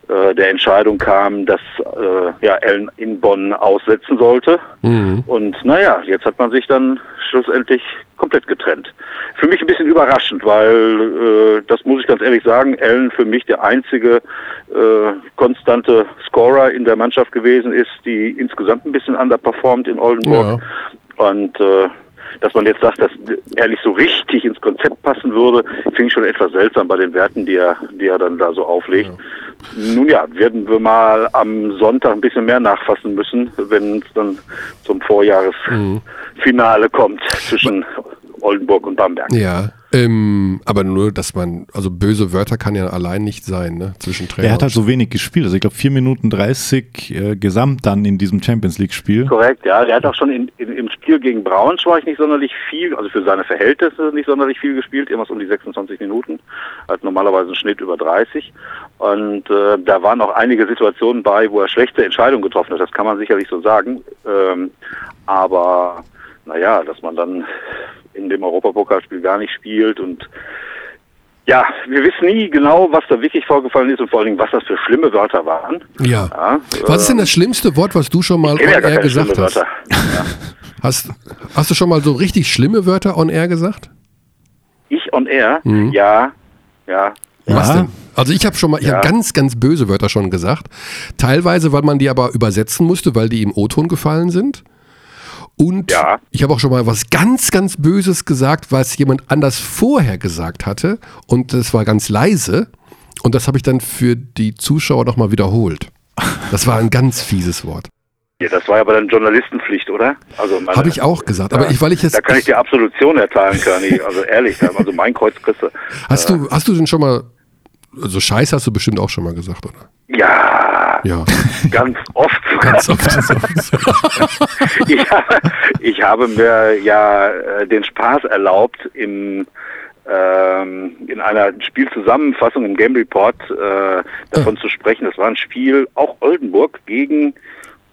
äh, der Entscheidung kam, dass äh, ja, Ellen in Bonn aussetzen sollte. Und naja, jetzt hat man sich dann schlussendlich komplett getrennt. Für mich ein bisschen überraschend, weil äh, das muss ich ganz ehrlich sagen, Ellen für mich der einzige äh, konstante Scorer in der Mannschaft gewesen ist, die insgesamt ein bisschen underperformt in Oldenburg. Und äh, dass man jetzt sagt, dass er nicht so richtig ins Konzept passen würde, finde ich schon etwas seltsam bei den Werten, die er, die er dann da so auflegt. Nun ja, werden wir mal am Sonntag ein bisschen mehr nachfassen müssen, wenn es dann zum Vorjahresfinale kommt zwischen Oldenburg und Bamberg. Ja, ähm, aber nur, dass man, also böse Wörter kann ja allein nicht sein, ne? Zwischen Trainer. Er hat halt so wenig gespielt. Also ich glaube 4 Minuten 30 äh, gesamt dann in diesem Champions League-Spiel. Korrekt, ja. Der hat auch schon in, in, im Spiel gegen Braunschweig nicht sonderlich viel, also für seine Verhältnisse nicht sonderlich viel gespielt, irgendwas um die 26 Minuten. Hat normalerweise einen Schnitt über 30. Und äh, da waren auch einige Situationen bei, wo er schlechte Entscheidungen getroffen hat. Das kann man sicherlich so sagen. Ähm, aber naja, dass man dann in dem Europapokalspiel gar nicht spielt und ja, wir wissen nie genau, was da wirklich vorgefallen ist und vor allen Dingen, was das für schlimme Wörter waren. Ja. Ja, Was ist denn das schlimmste Wort, was du schon mal ja on air gesagt schlimme hast? Wörter. hast? Hast du schon mal so richtig schlimme Wörter on air gesagt? Ich on air? Ja, ja. Was Ja. denn? Also ich habe schon mal, ich Ja. habe ganz, ganz böse Wörter schon gesagt. Teilweise, weil man die aber übersetzen musste, weil die im O-Ton gefallen sind. Und Ja. ich habe auch schon mal was ganz, ganz Böses gesagt, was jemand anders vorher gesagt hatte. Und das war ganz leise. Und das habe ich dann für die Zuschauer nochmal wiederholt. Das war ein ganz fieses Wort. ja. Das war aber dann Journalistenpflicht, oder? Also Habe ich auch gesagt. Aber Ja. ich, weil ich jetzt. Da kann ich dir Absolution erteilen, Körny. Also ehrlich, also mein Kreuz kriegst hast, du, hast du denn schon mal. Also Scheiße hast du bestimmt auch schon mal gesagt, oder? Ja, Ja. ganz oft. Ganz oft. ich, habe, ich habe mir ja äh, den Spaß erlaubt, im, ähm, in einer Spielzusammenfassung im Game Report äh, davon zu sprechen. Das war ein Spiel, auch Oldenburg gegen,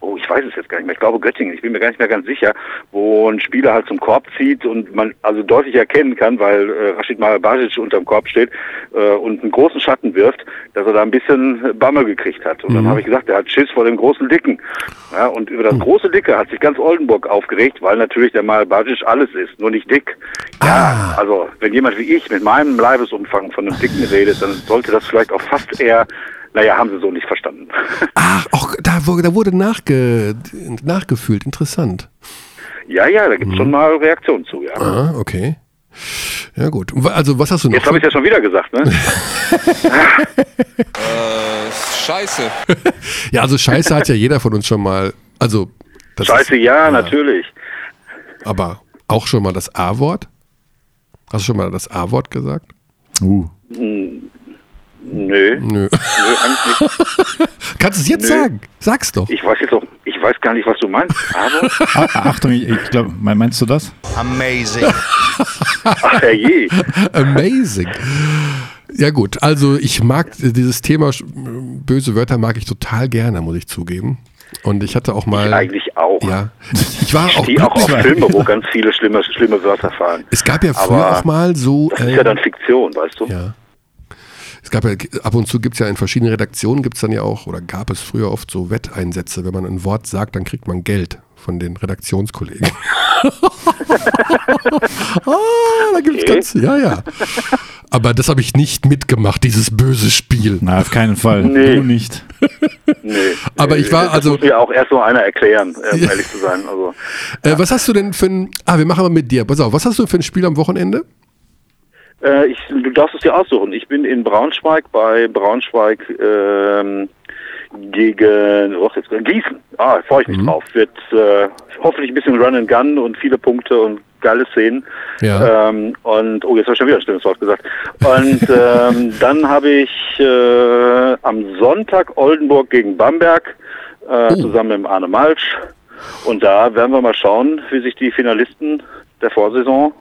oh, ich weiß es jetzt gar nicht mehr, ich glaube Göttingen, ich bin mir gar nicht mehr ganz sicher, wo ein Spieler halt zum Korb zieht und man also deutlich erkennen kann, weil äh, Rashid Marabajic unterm Korb steht äh, und einen großen Schatten wirft, dass er da ein bisschen Bammel gekriegt hat. Und dann habe ich gesagt, er hat Schiss vor dem großen Dicken. Ja, und über das große Dicke hat sich ganz Oldenburg aufgeregt, weil natürlich der Marabajic alles ist, nur nicht dick. Ja, also wenn jemand wie ich mit meinem Leibesumfang von einem Dicken redet, dann sollte das vielleicht auch fast eher naja, haben sie so nicht verstanden. Ach, auch da, wurde- da wurde nachge, nachgefühlt. Interessant. ja, ja, da gibt's schon mal Reaktionen zu, ja. Ah, okay. Ja, gut. Also, was hast du noch? Jetzt habe ich ja schon wieder gesagt, ne? Äh, scheiße. ja, also Scheiße hat ja jeder von uns schon mal. Also, das Scheiße, ist, ja, natürlich. Aber auch schon mal das A-Wort? Hast du schon mal das A-Wort gesagt? Uh. Nö, Nö. nö, eigentlich nicht. Kannst du es jetzt Nö. sagen? Sag's doch. Ich weiß jetzt auch, ich weiß gar nicht, was du meinst, aber, Ah, Achtung, ich, ich glaube, meinst du das? Amazing. ach herrje. Amazing. Ja gut, also ich mag dieses Thema böse Wörter mag ich total gerne, muss ich zugeben. Und ich hatte auch mal. Ich eigentlich auch. Ja. Ich war Ich auch auch auf. Filme, wo ganz viele schlimme, schlimme Wörter fallen. Es gab ja früher Aber auch mal so. Das ist äh, ja dann Fiktion, weißt du? Ja. Es gab ja, ab und zu gibt es ja in verschiedenen Redaktionen gibt es dann ja auch, oder gab es früher oft so Wetteinsätze. Wenn man ein Wort sagt, dann kriegt man Geld von den Redaktionskollegen. ah, da gibt's Okay. ganz, ja, ja. Aber das habe ich nicht mitgemacht, dieses böse Spiel. Na, auf keinen Fall. Nee. Du nicht. Nee. Aber ich war das also- muss mir auch erst so einer erklären, um Ja. ehrlich zu sein. Also, Äh, was hast du denn für ein, ah, wir machen mal mit dir. Pass auf, was hast du für ein Spiel am Wochenende? Äh, ich, du darfst es dir aussuchen. Ich bin in Braunschweig bei Braunschweig ähm, gegen oh, jetzt, Gießen. Ah, freue ich mich drauf. Wird äh, hoffentlich ein bisschen Run and Gun und viele Punkte und geile Szenen. Ja. Ähm, und oh, jetzt habe ich schon wieder ein schlimmes Wort gesagt. Und ähm, dann habe ich äh, am Sonntag Oldenburg gegen Bamberg äh, zusammen mit Arne Malsch. Und da werden wir mal schauen, wie sich die Finalisten der Vorsaison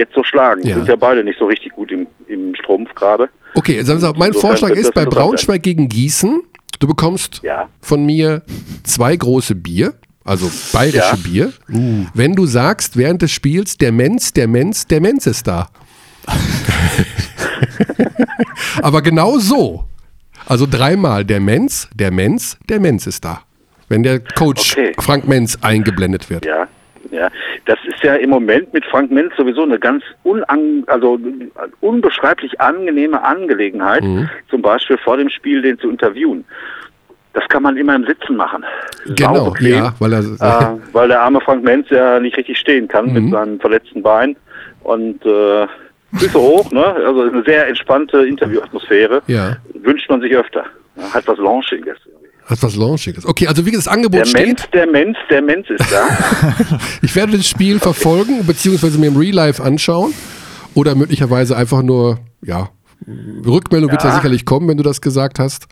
jetzt so schlagen. Ja. Sind ja beide nicht so richtig gut im, im Strumpf gerade. Okay, sagen Sie, mein Insofern Vorschlag ist bei Braunschweig gegen Gießen, du bekommst Ja. von mir zwei große Bier, also bayerische Ja. Bier. Wenn du sagst während des Spiels, der Menz, der Menz, der Menz ist da. Aber genau so. Also dreimal der Menz, der Menz, der Menz ist da. Wenn der Coach Okay. Frank Menz eingeblendet wird. Ja, ja. Das ist ja im Moment mit Frank Menz sowieso eine ganz unan, also unbeschreiblich angenehme Angelegenheit, Mhm. zum Beispiel vor dem Spiel den zu interviewen. Das kann man immer im Sitzen machen. Genau, ja, weil er äh, weil der arme Frank Menz ja nicht richtig stehen kann Mhm. mit seinem verletzten Bein und äh, Füße hoch, ne? Also eine sehr entspannte Interviewatmosphäre. ja, Wünscht man sich öfter. Hat was Launchiges. hat was Launchiges. Okay, also wie gesagt, das Angebot Der steht. Menz, der Menz, der Menz ist da. Ich werde das Spiel verfolgen, beziehungsweise mir im Real Life anschauen. Oder möglicherweise einfach nur, ja, Rückmeldung wird ja Ja. sicherlich kommen, wenn du das gesagt hast.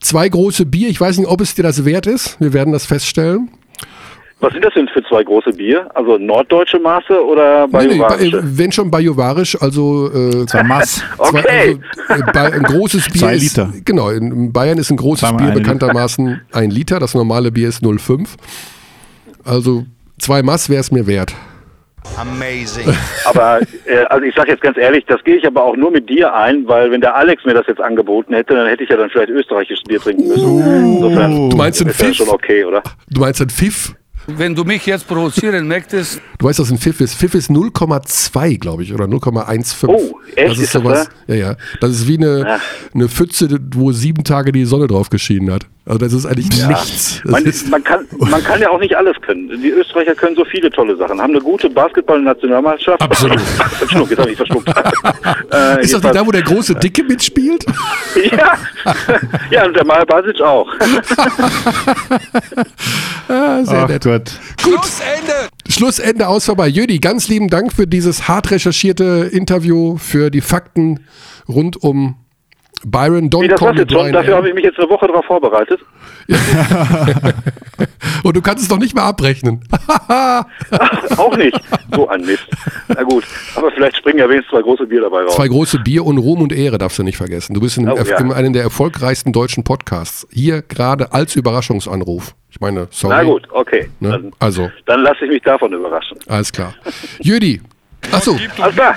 Zwei große Bier, ich weiß nicht, ob es dir das wert ist. Wir werden das feststellen. Was sind das denn für zwei große Bier? Also norddeutsche Maße oder Nee, nee, bayerische? bei- wenn schon bajuwarisch, also äh, Zwei Mass. zwei, Okay. also, äh, ein großes Bier Zwei ist, Liter. Genau, in, Bayern ist ein großes Bier ein Liter. bekanntermaßen ein Liter. Das normale Bier ist 0,5. Also zwei Mass wäre es mir wert. Amazing. Aber äh, also ich sage jetzt ganz ehrlich, das gehe ich aber auch nur mit dir ein, weil wenn der Alex mir das jetzt angeboten hätte, dann hätte ich ja dann vielleicht österreichisches Bier trinken müssen. Insofern Du meinst ein ist das Pfiff? schon okay, oder? Du meinst ein Pfiff? Wenn du mich jetzt provozieren möchtest, Du weißt, was ein Pfiff ist. Pfiff ist 0,2, glaube ich, oder 0,15. Oh, echt? Das ist Ist das sowas. Ja, ja. Das ist wie eine, eine Pfütze, wo sieben Tage die Sonne drauf geschieden hat. Also das ist eigentlich nichts. Das Man, ist, man, kann, man kann ja auch nicht alles können. Die Österreicher können so viele tolle Sachen. Haben eine gute Basketball-Nationalmannschaft. Absolut. verschluckt, jetzt habe ich verschluckt. äh, ist das nicht da, wo der große Dicke mitspielt? Ja, ja und der Maja Basic auch. Ah, sehr Ach nett. Gott. Schlussende! Schlussende aus vorbei. Jödi, ganz lieben Dank für dieses hart recherchierte Interview, für die Fakten rund um Byron. Don't Wie, das call me schon? Dafür habe ich mich jetzt eine Woche darauf vorbereitet. Und du kannst es doch nicht mehr abrechnen. Auch nicht. So ein Mist. Na gut, aber vielleicht springen ja wenigstens zwei große Bier dabei raus. Zwei große Bier und Ruhm und Ehre darfst du nicht vergessen. Du bist in, Oh, ja. in einem der erfolgreichsten deutschen Podcasts. Hier gerade als Überraschungsanruf. Ich meine, sorry. Na gut, okay. Ne? Dann, Also, dann lasse ich mich davon überraschen. alles klar. Jödi, achso, Alles klar.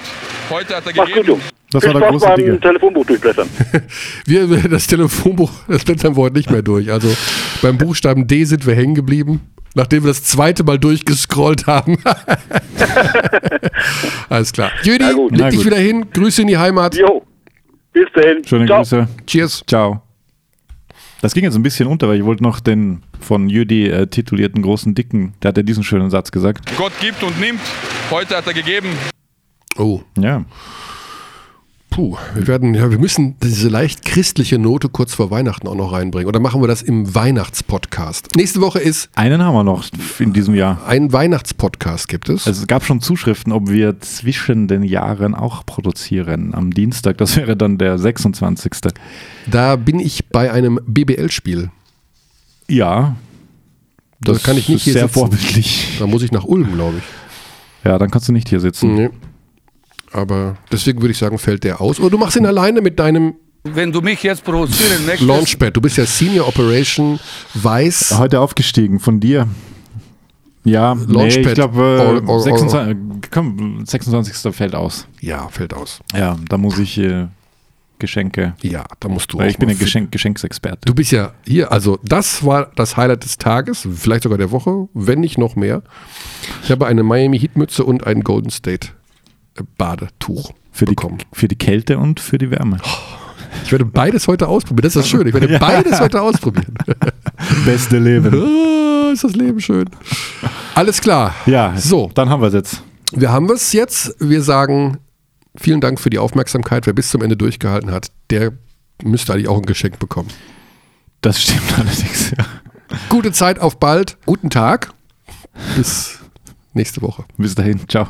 Heute hat er mach's gut, gegeben. Das Viel war der große Digger. Telefonbuch durchblättern. wir, das Telefonbuch, das blättern wir heute nicht mehr durch. Also beim Buchstaben D sind wir hängen geblieben, nachdem wir das zweite Mal durchgescrollt haben. alles klar. Jödi, gut. leg dich wieder hin, Grüße in die Heimat. Jo, bis dahin. Schöne Ciao. Grüße. Cheers. Ciao. Das ging jetzt ein bisschen unter, weil ich wollte noch den von Jüdi äh, titulierten großen Dicken, der hat ja diesen schönen Satz gesagt. Gott gibt und nimmt. Heute hat er gegeben. Oh, Ja. Puh. Wir werden, ja, wir müssen diese leicht christliche Note kurz vor Weihnachten auch noch reinbringen. Oder machen wir das im Weihnachtspodcast? Nächste Woche ist Einen haben wir noch in diesem Jahr. ein Weihnachtspodcast, gibt es? Also es gab schon Zuschriften, ob wir zwischen den Jahren auch produzieren. Am Dienstag, das wäre dann der 26. Da bin ich bei einem BBL-Spiel. Ja. Da kann ich nicht ist hier sehr sitzen. vorbildlich. Da muss ich nach Ulm, glaube ich. Ja, dann kannst du nicht hier sitzen. Nee. Aber deswegen würde ich sagen, fällt der aus. Oder du machst ihn alleine mit deinem Wenn du mich jetzt provozieren möchtest. Launchpad, du bist ja Senior Operation Weiß. Heute aufgestiegen von dir. Ja, nee, Launchpad. ich glaube, äh, or- 26, komm, 26. fällt aus. Ja, fällt aus. Ja, da muss ich äh, Geschenke. Ja, da musst du Weil auch ich bin ein Geschenk, Geschenksexperte. Du bist ja hier, also das war das Highlight des Tages, vielleicht sogar der Woche, wenn nicht noch mehr. Ich habe eine Miami Heat Mütze und ein Golden State Badetuch für, die, bekommen. für die Kälte und für die Wärme. Ich werde beides heute ausprobieren. Das ist das Schöne. Ich werde Ja. beides heute ausprobieren. Beste Leben. Ah, ist das Leben schön. Alles klar. Ja, So, dann haben wir es jetzt. wir haben es jetzt. Wir sagen vielen Dank für die Aufmerksamkeit. Wer bis zum Ende durchgehalten hat, der müsste eigentlich auch ein Geschenk bekommen. Das stimmt allerdings, ja. Gute Zeit, auf bald. Guten Tag. Bis nächste Woche. Bis dahin, ciao.